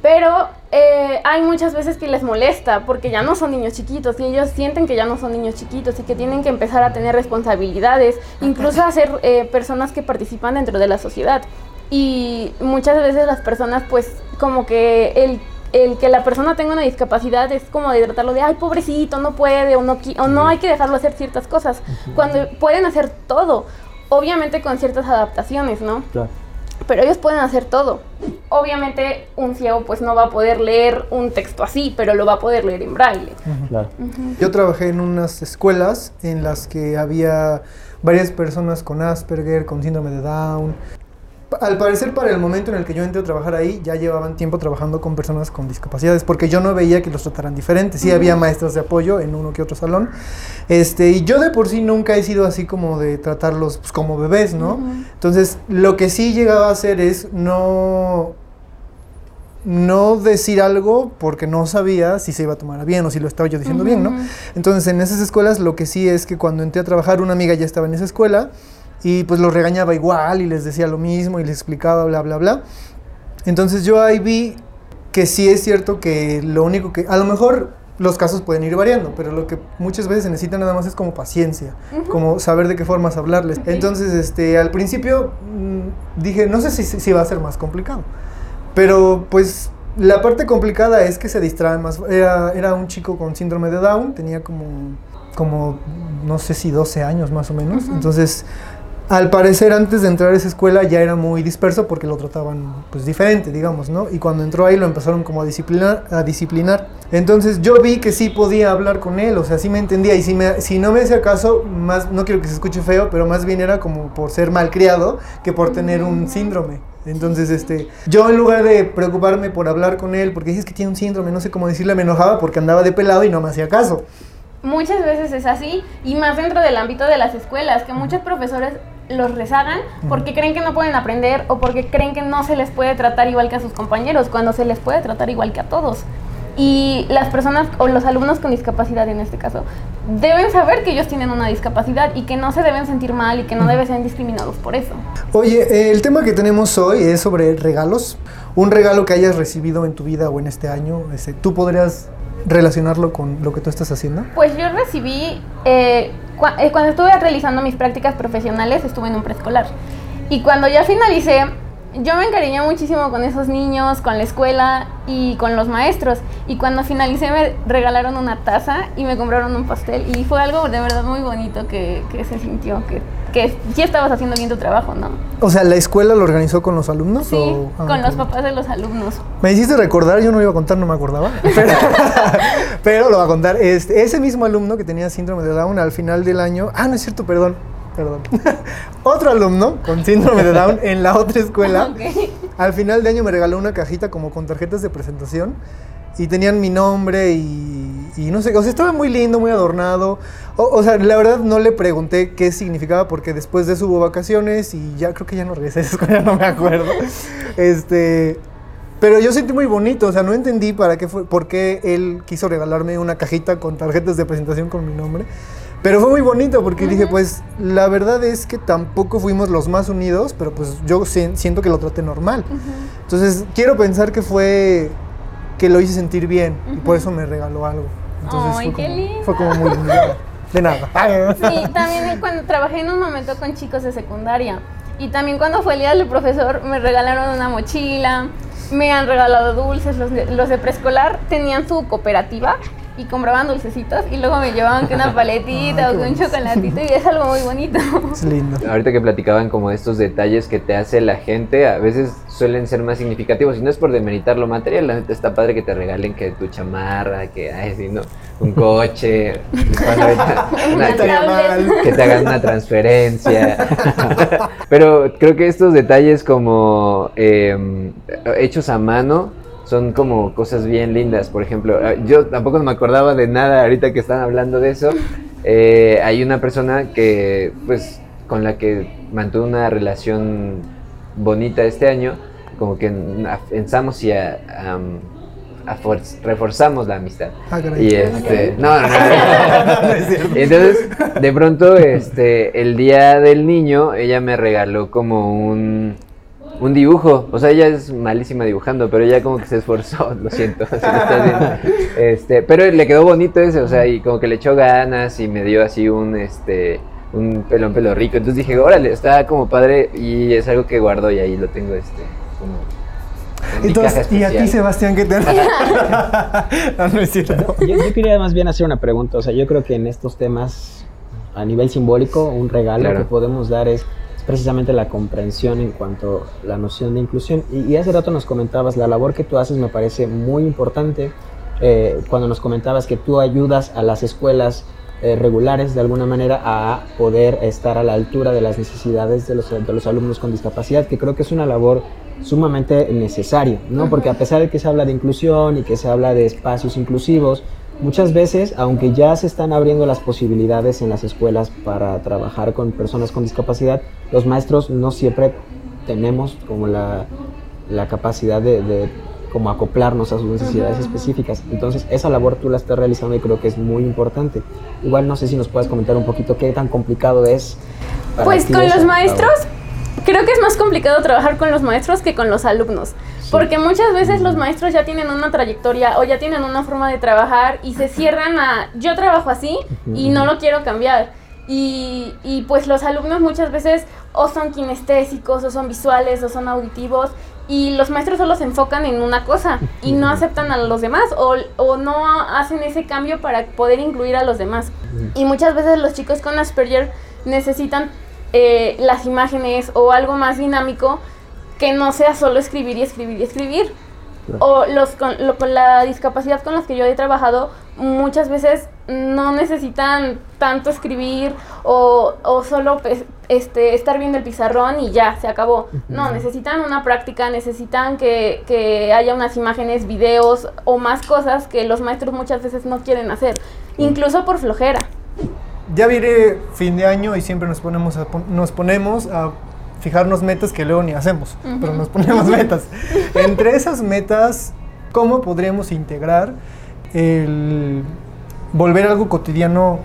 S6: Pero eh, hay muchas veces que les molesta porque ya no son niños chiquitos y ellos sienten que ya no son niños chiquitos y que tienen que empezar a tener responsabilidades, incluso a ser eh, personas que participan dentro de la sociedad. Y muchas veces las personas pues como que el, el que la persona tenga una discapacidad es como de tratarlo de, ay, pobrecito, no puede o no, o no hay que dejarlo hacer ciertas cosas, cuando pueden hacer todo, obviamente con ciertas adaptaciones, ¿no?
S1: Claro.
S6: Pero ellos pueden hacer todo. Obviamente un ciego pues no va a poder leer un texto así, pero lo va a poder leer en braille.
S1: Claro.
S2: Yo trabajé en unas escuelas en las que había varias personas con Asperger, con síndrome de Down. Al parecer, para el momento en el que yo entré a trabajar ahí, ya llevaban tiempo trabajando con personas con discapacidades, porque yo no veía que los trataran diferentes. Sí había maestras de apoyo en uno que otro salón. Este, y yo de por sí nunca he sido así como de tratarlos pues, como bebés, ¿no? Entonces, lo que sí llegaba a hacer es no no decir algo porque no sabía si se iba a tomar bien o si lo estaba yo diciendo bien, ¿no? Entonces, en esas escuelas lo que sí es que cuando entré a trabajar, una amiga ya estaba en esa escuela y pues los regañaba igual y les decía lo mismo y les explicaba, bla, bla, bla. Entonces yo ahí vi que sí es cierto que lo único que, a lo mejor los casos pueden ir variando, pero lo que muchas veces se necesita nada más es como paciencia, como saber de qué formas hablarles. Entonces, este, al principio mm, dije, no sé si, si va a ser más complicado, pero pues la parte complicada es que se distrae más. Era, era un chico con síndrome de Down, tenía como, como, no sé si 12 años más o menos. Entonces, al parecer antes de entrar a esa escuela ya era muy disperso porque lo trataban pues diferente, digamos, ¿no? Y cuando entró ahí lo empezaron como a disciplinar, a disciplinar. Entonces yo vi que sí podía hablar con él, o sea, sí me entendía y si, me, si no me hacía caso, más, no quiero que se escuche feo, pero más bien era como por ser malcriado que por tener un síndrome. Entonces, este, yo en lugar de preocuparme por hablar con él, porque dije, es que tiene un síndrome, no sé cómo decirle, me enojaba porque andaba de pelado y no me hacía caso.
S6: Muchas veces es así, y más dentro del ámbito de las escuelas, que muchos profesores los rezagan porque creen que no pueden aprender o porque creen que no se les puede tratar igual que a sus compañeros, cuando se les puede tratar igual que a todos. Y las personas o los alumnos con discapacidad en este caso deben saber que ellos tienen una discapacidad y que no se deben sentir mal y que no deben ser discriminados por eso.
S2: Oye, eh, el tema que tenemos hoy es sobre regalos. Un regalo que hayas recibido en tu vida o en este año, ese, ¿tú podrías relacionarlo con lo que tú estás haciendo?
S6: Pues yo recibí, eh, eh, cuando estuve realizando mis prácticas profesionales, estuve en un preescolar. Y cuando ya finalicé, yo me encariñé muchísimo con esos niños, con la escuela y con los maestros. Y cuando finalicé me regalaron una taza y me compraron un pastel. Y fue algo de verdad muy bonito que, que se sintió, que, que sí estabas haciendo bien tu trabajo, ¿no?
S2: O sea, ¿la escuela lo organizó con los alumnos?
S6: Sí,
S2: o- ah,
S6: con los papás de los alumnos.
S2: Me hiciste recordar, yo no iba a contar, no me acordaba, [laughs] pero, pero lo voy a contar. Este, ese mismo alumno que tenía síndrome de Down al final del año, ah, no es cierto, perdón, perdón. [laughs] Otro alumno con síndrome de Down en la otra escuela, [laughs]
S6: Ok.
S2: al final de año me regaló una cajita como con tarjetas de presentación y tenían mi nombre y, y no sé, o sea, estaba muy lindo, muy adornado. O, o sea, la verdad no le pregunté qué significaba porque después de eso hubo vacaciones y ya creo que ya no regresé a esa escuela, [laughs] no me acuerdo. Este, pero yo sentí muy bonito, o sea, no entendí para qué fue, por qué él quiso regalarme una cajita con tarjetas de presentación con mi nombre. Pero fue muy bonito porque dije, pues la verdad es que tampoco fuimos los más unidos, pero pues yo si- siento que lo traté normal. Entonces quiero pensar que fue que lo hice sentir bien y por eso me regaló algo. Entonces
S6: Ay,
S2: fue,
S6: qué
S2: como,
S6: lindo.
S2: fue como muy lindo. De nada. [laughs]
S6: Sí, también cuando trabajé en un momento con chicos de secundaria. Y también cuando fue el día del profesor me regalaron una mochila, me han regalado dulces, los de, los de preescolar tenían su cooperativa y compraban dulcecitos y luego me llevaban que una [laughs] paletita
S2: Ay,
S6: o que un chocolatito y es algo muy bonito. [laughs]
S2: Es lindo.
S3: Ahorita que platicaban como estos detalles que te hace la gente, a veces suelen ser más significativos. Y no es por demeritar lo material, la neta está padre que te regalen que tu chamarra, que, ay, sí, no, un coche, [laughs] una- que te hagan una transferencia. Pero creo que estos detalles como eh, hechos a mano son como cosas bien lindas. Por ejemplo, eh, yo tampoco me acordaba de nada ahorita que están hablando de eso. [laughs] Eh, hay una persona que, pues, con la que mantuve una relación bonita este año, como que en- pensamos si a, afor- reforzamos la amistad.
S2: Ah.
S3: Y este, no, no, no. [laughs] Y [laughs] Entonces, de pronto, este, el día del niño, ella me regaló como un, un dibujo. O sea, ella es malísima dibujando, pero ella como que se esforzó, [laughs] lo siento. si lo estás viendo. [laughs] Este, pero le quedó bonito ese, o sea, y como que le echó ganas y me dio así un, este, un pelón pelo rico. Entonces dije, órale, está como padre y es algo que guardo y ahí lo tengo, este, como.
S2: Entonces, ¿y a ti. Sebastián, qué te [laughs] no, no es cierto.
S1: Yo, yo quería más bien hacer una pregunta. O sea, yo creo que en estos temas, a nivel simbólico, un regalo
S3: Claro.
S1: que podemos dar es precisamente la comprensión en cuanto a la noción de inclusión. Y, y hace rato nos comentabas, la labor que tú haces me parece muy importante. eh, cuando nos comentabas que tú ayudas a las escuelas eh, regulares de alguna manera a poder estar a la altura de las necesidades de los, de los alumnos con discapacidad, que creo que es una labor sumamente necesaria, ¿no? Porque a pesar de que se habla de inclusión y que se habla de espacios inclusivos, muchas veces, aunque ya se están abriendo las posibilidades en las escuelas para trabajar con personas con discapacidad, los maestros no siempre tenemos como la, la capacidad de, de como acoplarnos a sus necesidades específicas. Entonces, esa labor tú la estás realizando y creo que es muy importante. Igual no sé si nos puedes comentar un poquito qué tan complicado es. para
S6: Pues con los maestros,
S1: labor.
S6: Creo que es más complicado trabajar con los maestros que con los alumnos. Porque muchas veces los maestros ya tienen una trayectoria o ya tienen una forma de trabajar y se cierran a yo trabajo así y no lo quiero cambiar. Y, y pues los alumnos muchas veces o son kinestésicos o son visuales o son auditivos y los maestros solo se enfocan en una cosa y no aceptan a los demás o, o no hacen ese cambio para poder incluir a los demás. Y muchas veces los chicos con Asperger necesitan eh, las imágenes o algo más dinámico que no sea solo escribir y escribir y escribir. O los con, lo- con la discapacidad con las que yo he trabajado, muchas veces no necesitan tanto escribir o, o solo pues, este, estar viendo el pizarrón y ya, se acabó. No, necesitan una práctica, necesitan que, que haya unas imágenes, videos o más cosas que los maestros muchas veces no quieren hacer, incluso por flojera.
S2: Ya viene fin de año y siempre nos ponemos a, nos ponemos a fijarnos metas que luego ni hacemos, pero nos ponemos [laughs] metas. Entre esas metas, ¿cómo podríamos integrar el volver algo cotidiano,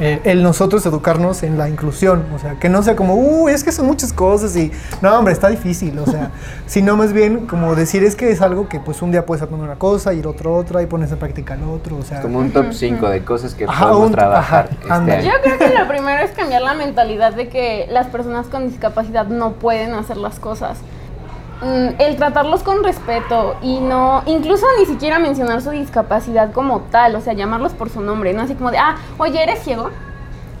S2: eh, el nosotros educarnos en la inclusión? O sea, que no sea como, uh, es que son muchas cosas y, no, hombre, está difícil, o sea, [laughs] sino más bien como decir, es que es algo que pues un día puedes aprender una cosa, ir otro otra y pones en práctica el otro, o sea...
S3: Como un top 5 de cosas que
S2: Ajá,
S3: podemos
S2: un-
S3: trabajar
S2: ajá,
S3: este año.
S6: Yo creo que lo primero es cambiar la mentalidad de que las personas con discapacidad no pueden hacer las cosas. Mm, El tratarlos con respeto y no, incluso ni siquiera mencionar su discapacidad como tal, o sea, llamarlos por su nombre, no así como de, ah, oye, ¿eres ciego?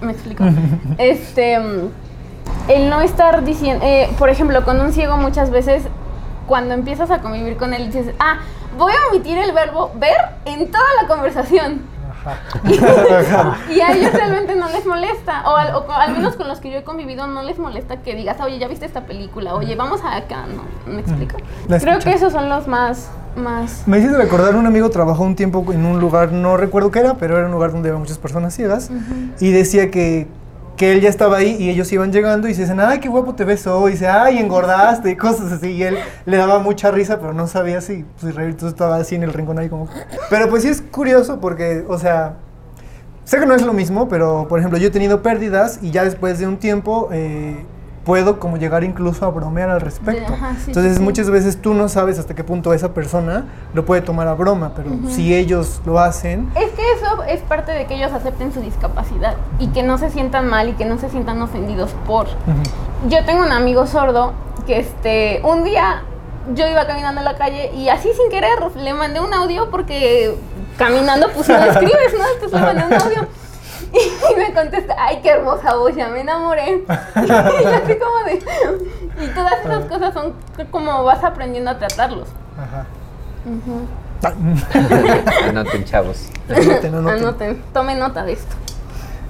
S6: Me explico. [laughs] este, mm, el no estar diciendo, eh, por ejemplo, con un ciego muchas veces, cuando empiezas a convivir con él, dices, ah, voy a omitir el verbo ver en toda la conversación. [laughs] y a ellos realmente no les molesta, o al, o co- al menos con los que yo he convivido no les molesta que digas, oye, ya viste esta película, oye, vamos a acá, ¿no? ¿Me explico?
S2: La
S6: Creo que esos son los más, más...
S2: Me hiciste recordar, un amigo trabajó un tiempo en un lugar, no recuerdo qué era, pero era un lugar donde había muchas personas ciegas. Y decía que, que él ya estaba ahí y ellos iban llegando y se dicen, ay, qué guapo te ves hoy. Y dice, ay, engordaste y cosas así. Y él le daba mucha risa, pero no sabía si pues, reír. Entonces estaba así en el rincón ahí como... Pero pues sí es curioso porque, o sea, sé que no es lo mismo, pero por ejemplo, yo he tenido pérdidas y ya después de un tiempo... eh, puedo como llegar incluso a bromear al respecto.
S6: Ajá, sí,
S2: Entonces
S6: sí, sí.
S2: muchas veces tú no sabes hasta qué punto esa persona lo puede tomar a broma, pero si ellos lo hacen,
S6: Es que eso es parte de que ellos acepten su discapacidad y que no se sientan mal y que no se sientan ofendidos por. Yo tengo un amigo sordo que este un día yo iba caminando en la calle y así sin querer le mandé un audio porque caminando pues no [laughs] escribes, ¿no? Entonces [laughs] le mandé un audio. [laughs] Y me contesta, ay, qué hermosa voz, ya me enamoré. [laughs] Y yo así como de... Y todas esas cosas son como vas aprendiendo a tratarlos.
S2: ajá.
S6: Ujú. [laughs]
S3: Anoten, chavos.
S2: Anoten, anoten.
S6: Anoten, tomen nota de esto.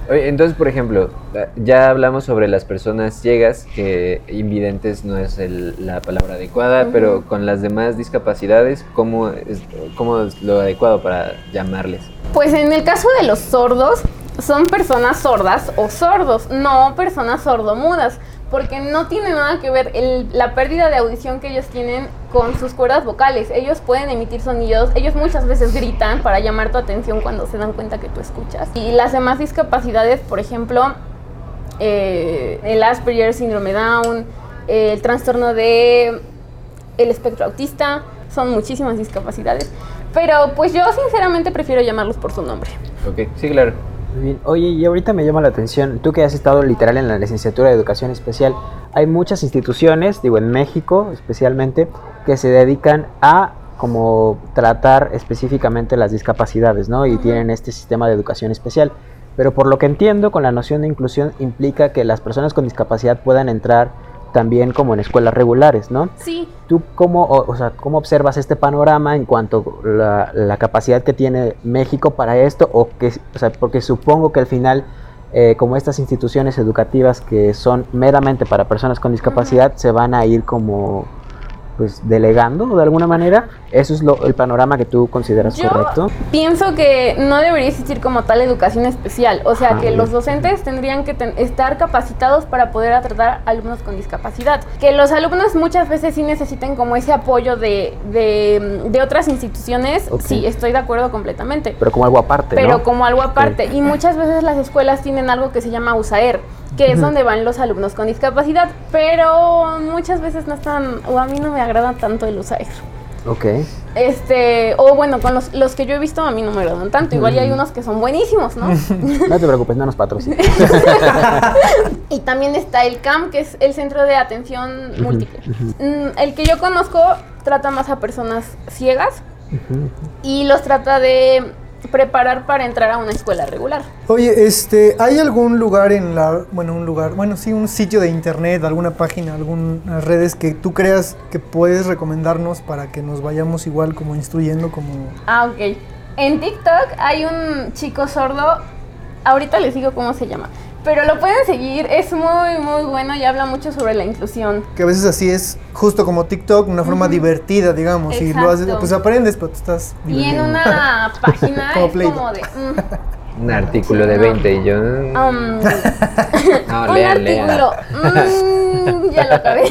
S3: Oye, entonces, por ejemplo, ya hablamos sobre las personas ciegas, que invidentes no es el- la palabra adecuada, pero con las demás discapacidades, ¿cómo es, ¿cómo es lo adecuado para llamarles?
S6: Pues en el caso de los sordos, son personas sordas o sordos, no personas sordomudas. porque no tiene nada que ver el- la pérdida de audición que ellos tienen con sus cuerdas vocales. Ellos pueden emitir sonidos, ellos muchas veces gritan para llamar tu atención cuando se dan cuenta que tú escuchas. Y las demás discapacidades, por ejemplo, eh, el Asperger, síndrome Down, eh, el trastorno de el espectro autista, son muchísimas discapacidades. Pero pues yo sinceramente prefiero llamarlos por su nombre.
S3: Ok, sí, claro.
S1: Muy bien. Oye, y ahorita me llama la atención, tú que has estado literal en la licenciatura de educación especial, hay muchas instituciones, digo en México especialmente, que se dedican a como tratar específicamente las discapacidades, ¿no? Y tienen este sistema de educación especial. Pero por lo que entiendo, con la noción de inclusión implica que las personas con discapacidad puedan entrar también como en escuelas regulares, ¿no?
S6: Sí,
S1: ¿Tú cómo, o, o sea, cómo observas este panorama en cuanto a la, la capacidad que tiene México para esto? O que, o sea, porque supongo que al final, eh, como estas instituciones educativas que son meramente para personas con discapacidad, se van a ir como pues delegando de alguna manera. Eso es lo, el panorama que tú consideras
S6: Yo-
S1: correcto.
S6: pienso que no debería existir como tal educación especial. O sea,
S1: Ah,
S6: que
S1: bien.
S6: los docentes tendrían que ten- estar capacitados para poder tratar a alumnos con discapacidad. Que los alumnos muchas veces sí necesiten como ese apoyo de, de, de otras instituciones. Sí, estoy de acuerdo completamente.
S1: Pero como algo aparte,
S6: pero
S1: ¿no?
S6: como algo aparte. Y muchas veces las escuelas tienen algo que se llama USAER, que es donde van los alumnos con discapacidad, pero muchas veces no están, o a mí no me agrada tanto el USAER.
S1: Ok.
S6: Este, o bueno, con los, los que yo he visto a mí no me agradan tanto, igual y hay unos que son buenísimos, ¿no? [laughs]
S1: No te preocupes, no nos patrocinan. [laughs]
S6: y también está el CAM, que es el Centro de Atención Múltiple. Mm, El que yo conozco trata más a personas ciegas y los trata de preparar para entrar a una escuela regular.
S2: Oye, este, ¿hay algún lugar en la, bueno, un lugar, bueno, sí, un sitio de internet, alguna página, algunas redes que tú creas que puedes recomendarnos para que nos vayamos igual como instruyendo como...
S6: Ah, ok. En TikTok hay un chico sordo, ahorita les digo cómo se llama, pero lo pueden seguir, es muy, muy bueno y habla mucho sobre la inclusión.
S2: Que a veces así es, justo como TikTok, una forma divertida, digamos, y lo haces, pues aprendes, pero te estás
S6: Y en una [laughs] página
S2: Como
S6: es como de... mm, [laughs]
S3: Un artículo de
S6: no.
S3: 20 y yo...
S6: um, [laughs]
S3: No,
S6: un
S3: lean, lean.
S6: artículo. mm, ya lo acabé.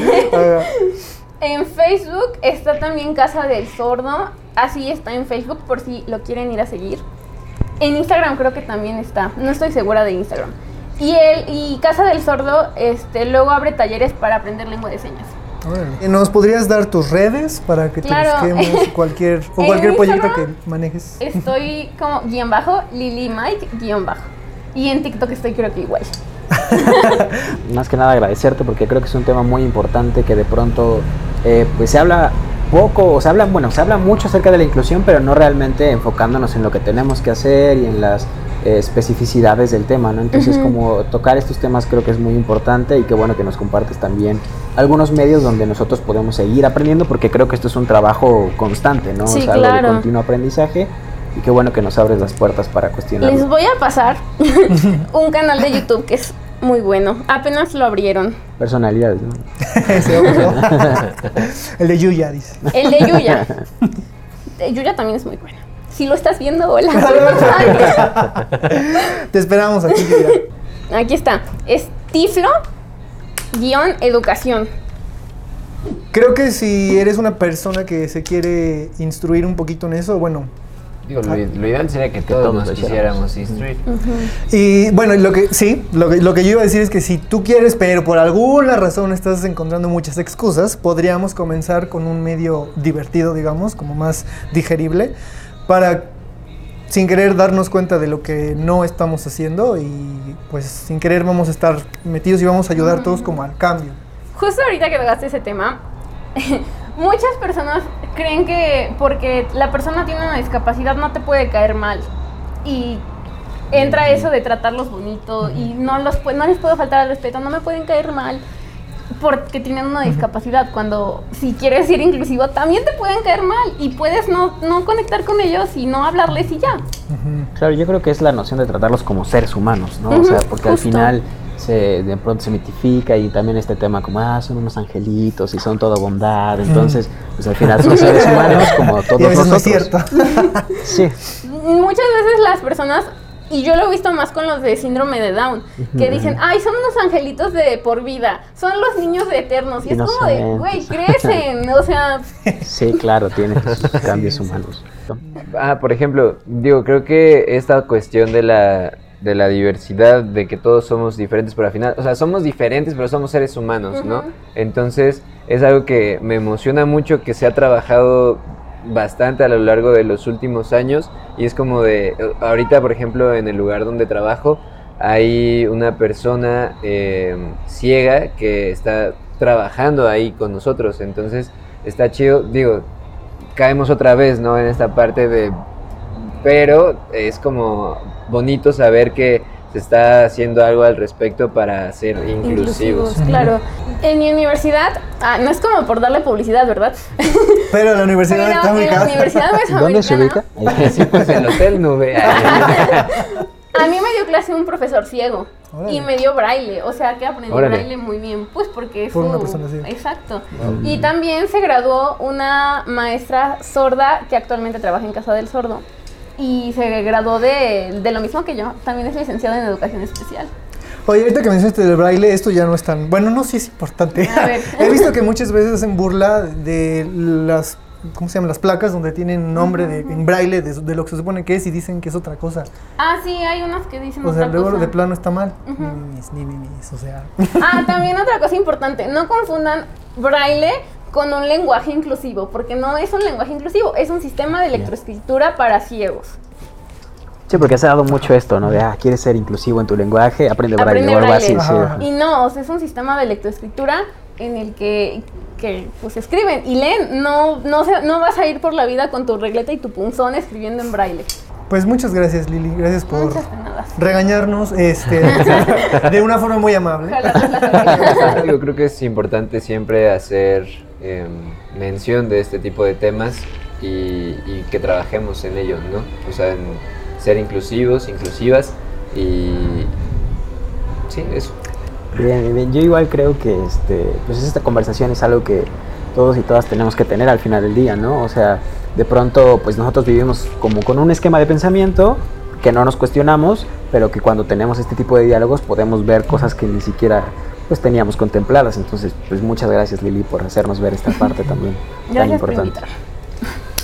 S6: En Facebook está también Casa del Sordo. Así está en Facebook por si lo quieren ir a seguir. En Instagram creo que también está. No estoy segura de Instagram. Y el y Casa del Sordo este luego abre talleres para aprender lengua de señas.
S2: órale. ¿Nos podrías dar tus redes para que
S6: Claro.
S2: te busquemos [laughs] cualquier, o cualquier proyecto que manejes?
S6: Estoy [laughs] como guion bajo, Lily Mike guion bajo. Y en TikTok estoy creo que igual. [laughs]
S1: más que nada agradecerte porque creo que es un tema muy importante que de pronto eh, pues se habla poco, o se habla, bueno, se habla mucho acerca de la inclusión, pero no realmente enfocándonos en lo que tenemos que hacer y en las eh, especificidades del tema, ¿no? Entonces, como tocar estos temas creo que es muy importante y qué bueno que nos compartes también algunos medios donde nosotros podemos seguir aprendiendo porque creo que esto es un trabajo constante, ¿no?
S6: Sí,
S1: o sea, algo de
S6: claro.
S1: continuo aprendizaje y qué bueno que nos abres las puertas para cuestionarlo.
S6: Les voy a pasar [laughs] [laughs] un canal de YouTube que es muy bueno. Apenas lo abrieron.
S1: Personalidades, ¿no? [laughs]
S2: El de Yuya, dice.
S6: El de Yuya. Yuya también es muy bueno. Si lo estás viendo, hola. [laughs] [laughs]
S2: Te esperamos aquí. [laughs]
S6: Aquí está. Es Tiflo guion educación.
S2: Creo que si eres una persona que se quiere instruir un poquito en eso, bueno.
S3: Digo, lo, lo ideal sería que todos
S1: todos
S3: nos quisiéramos instruir.
S2: Y bueno, lo que sí, lo que, lo que yo iba a decir es que si tú quieres, pero por alguna razón estás encontrando muchas excusas, podríamos comenzar con un medio divertido, digamos, como más digerible, para sin querer darnos cuenta de lo que no estamos haciendo y pues sin querer vamos a estar metidos y vamos a ayudar todos como al cambio.
S6: Justo ahorita que tocaste ese tema, [laughs] muchas personas creen que porque la persona tiene una discapacidad no te puede caer mal. Y entra eso de tratarlos bonito y no, los, no les puedo faltar al respeto, no me pueden caer mal porque tienen una discapacidad. Cuando si quieres ser inclusivo también te pueden caer mal y puedes no, no conectar con ellos y no hablarles y ya.
S1: Claro, yo creo que es la noción de tratarlos como seres humanos, ¿no? o sea, porque al final se, de pronto se mitifica y también este tema como, ah, son unos angelitos y son toda bondad, entonces, pues al final son seres humanos como todos [laughs]
S2: Y a veces no
S1: nosotros.
S2: es cierto.
S1: Sí, [laughs]
S6: Muchas veces las personas Y yo lo he visto más con los de síndrome de Down, que dicen, ay, son unos angelitos de por vida, son los niños eternos. Y es como de, güey, crecen, o sea... [laughs]
S1: Sí, claro, tiene sus [laughs] cambios humanos.
S3: Ah, por ejemplo, digo, creo que esta cuestión de la, de la diversidad, de que todos somos diferentes, pero al final, o sea, somos diferentes, pero somos seres humanos, ¿no? Entonces, es algo que me emociona mucho, que se ha trabajado bastante a lo largo de los últimos años, y es como de, ahorita, por ejemplo, en el lugar donde trabajo, hay una persona eh, ciega que está trabajando ahí con nosotros, entonces está chido, digo, caemos otra vez, ¿no? En esta parte de... Pero es como bonito saber que se está haciendo algo al respecto para ser inclusivos.
S6: claro. En mi universidad, ah, no es como por darle publicidad, ¿verdad? [laughs]
S2: Pero la universidad
S6: Pero
S2: está
S6: en la
S2: ubicada.
S6: universidad
S1: ¿Dónde se ubica? [laughs]
S6: mesoamericana,
S3: Sí, pues el hotel nube. [laughs]
S6: a mí me dio clase un profesor ciego.
S2: Órale.
S6: Y me dio braille, o sea que aprendí
S3: Órale.
S6: braille muy bien, pues porque es
S2: Por una persona ciega.
S6: Exacto. Y también se graduó una maestra sorda que actualmente trabaja en Casa del Sordo. Y se graduó de, de lo mismo que yo. También es licenciada en educación especial.
S2: Oye, ahorita que mencionaste del braille, esto ya no es tan... Bueno, no, sí es importante.
S6: A ver. [laughs]
S2: He visto que muchas veces hacen burla de las... ¿Cómo se llaman? Las placas donde tienen nombre de, en braille de, de lo que se supone que es y dicen que es otra cosa.
S6: Ah, sí, hay unas que dicen
S2: O sea,
S6: otra
S2: luego
S6: cosa.
S2: de plano está mal.
S6: Ujú.
S2: Ni mimis, ni mimis, o sea...
S6: Ah, también otra cosa importante, no confundan braille con un lenguaje inclusivo, porque no es un lenguaje inclusivo, es un sistema de electroescritura para ciegos.
S1: Sí, porque se ha dado mucho esto, ¿no? De, ah, quieres ser inclusivo en tu lenguaje, aprende braille
S6: Aprende
S1: o algo
S6: braille.
S1: así. sí.
S2: Ajá.
S6: Y no, o sea, es un sistema de electroescritura en el que, que pues escriben y leen, no, no, se- no vas a ir por la vida con tu regleta y tu punzón escribiendo en braille.
S2: Pues muchas gracias, Lili. Gracias por regañarnos este, [laughs] de una forma muy amable. [laughs]
S3: Yo creo que es importante siempre hacer em, mención de este tipo de temas y, y que trabajemos en ello, ¿no? O sea, en ser inclusivos, inclusivas y... Sí, eso.
S1: Bien, bien, bien. Yo igual creo que este, pues esta conversación es algo que todos y todas tenemos que tener al final del día, ¿no? O sea, de pronto, pues nosotros vivimos como con un esquema de pensamiento que no nos cuestionamos, pero que cuando tenemos este tipo de diálogos podemos ver cosas que ni siquiera pues teníamos contempladas. Entonces, pues muchas gracias Lili por hacernos ver esta parte también tan [laughs]
S6: Gracias
S1: importante.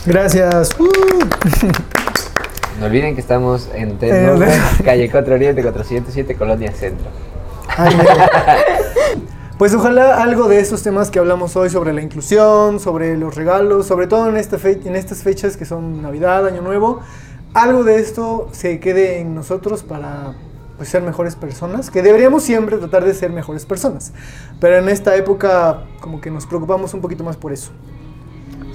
S2: Gracias. Uh. [laughs]
S3: No olviden que estamos en Tenova, [laughs] calle 4 Oriente 407, Colonia Centro.
S2: Ay. Pues ojalá algo de esos temas que hablamos hoy sobre la inclusión, sobre los regalos, sobre todo fe- en estas fechas que son Navidad, Año Nuevo, algo de esto se quede en nosotros para pues, ser mejores personas, que deberíamos siempre tratar de ser mejores personas, pero en esta época como que nos preocupamos un poquito más por eso.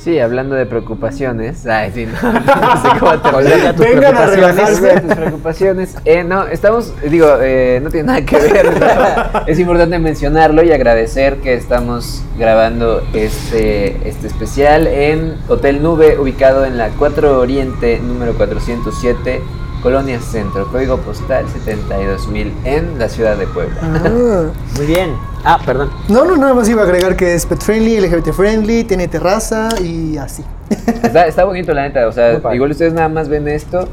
S3: Sí, hablando de preocupaciones. [laughs] Ay, sí, no, [laughs] no sé cómo
S1: tus
S2: Vengan a relajarse.
S3: tus preocupaciones. Eh, no, estamos, digo, eh, no tiene nada que ver. pero [laughs] es importante mencionarlo y agradecer que estamos grabando este, este especial en Hotel Nube, ubicado en la 4 Oriente, número 407, Colonia Centro, código postal 72000 en la ciudad de Puebla.
S2: Ah. [laughs]
S1: Muy bien. Ah, perdón.
S2: No, no, nada más iba a agregar que es pet friendly, LGBT friendly, tiene terraza y así. [laughs]
S3: Está, está bonito, la neta. O sea, igual ustedes nada más ven esto.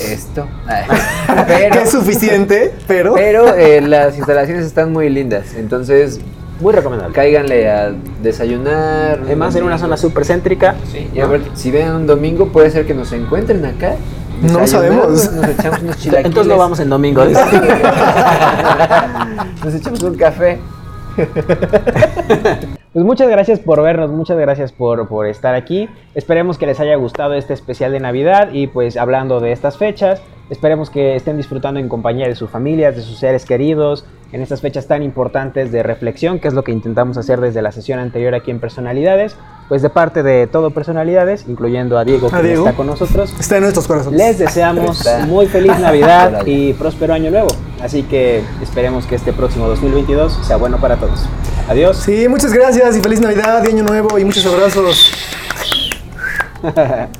S3: Esto. [laughs] Pero,
S2: es suficiente, pero...
S3: pero eh, las instalaciones están muy lindas. Entonces,
S1: Muy recomendable.
S3: cáiganle a desayunar. un
S1: Además, en una zona súper céntrica.
S3: Sí, y a ver, si ven un domingo, puede ser que nos encuentren acá.
S2: No sabemos.
S3: Nos echamos unos [laughs] chilaquiles.
S1: Entonces no vamos en domingo.
S3: nos echamos un café. [laughs]
S1: Pues muchas gracias por vernos, muchas gracias por, por estar aquí. Esperemos que les haya gustado este especial de Navidad y pues hablando de estas fechas, esperemos que estén disfrutando en compañía de sus familias, de sus seres queridos, en estas fechas tan importantes de reflexión, que es lo que intentamos hacer desde la sesión anterior aquí en Personalidades, pues de parte de todo Personalidades, incluyendo a Diego
S2: A
S1: que
S2: Diego.
S1: está con nosotros.
S2: Está en nuestros corazones.
S1: Les deseamos
S3: Está.
S1: muy feliz Navidad [laughs] y próspero año nuevo. Así que esperemos que este próximo 2022 sea bueno para todos. Adiós.
S2: Sí, muchas gracias y feliz Navidad y Año Nuevo y muchos abrazos. [laughs]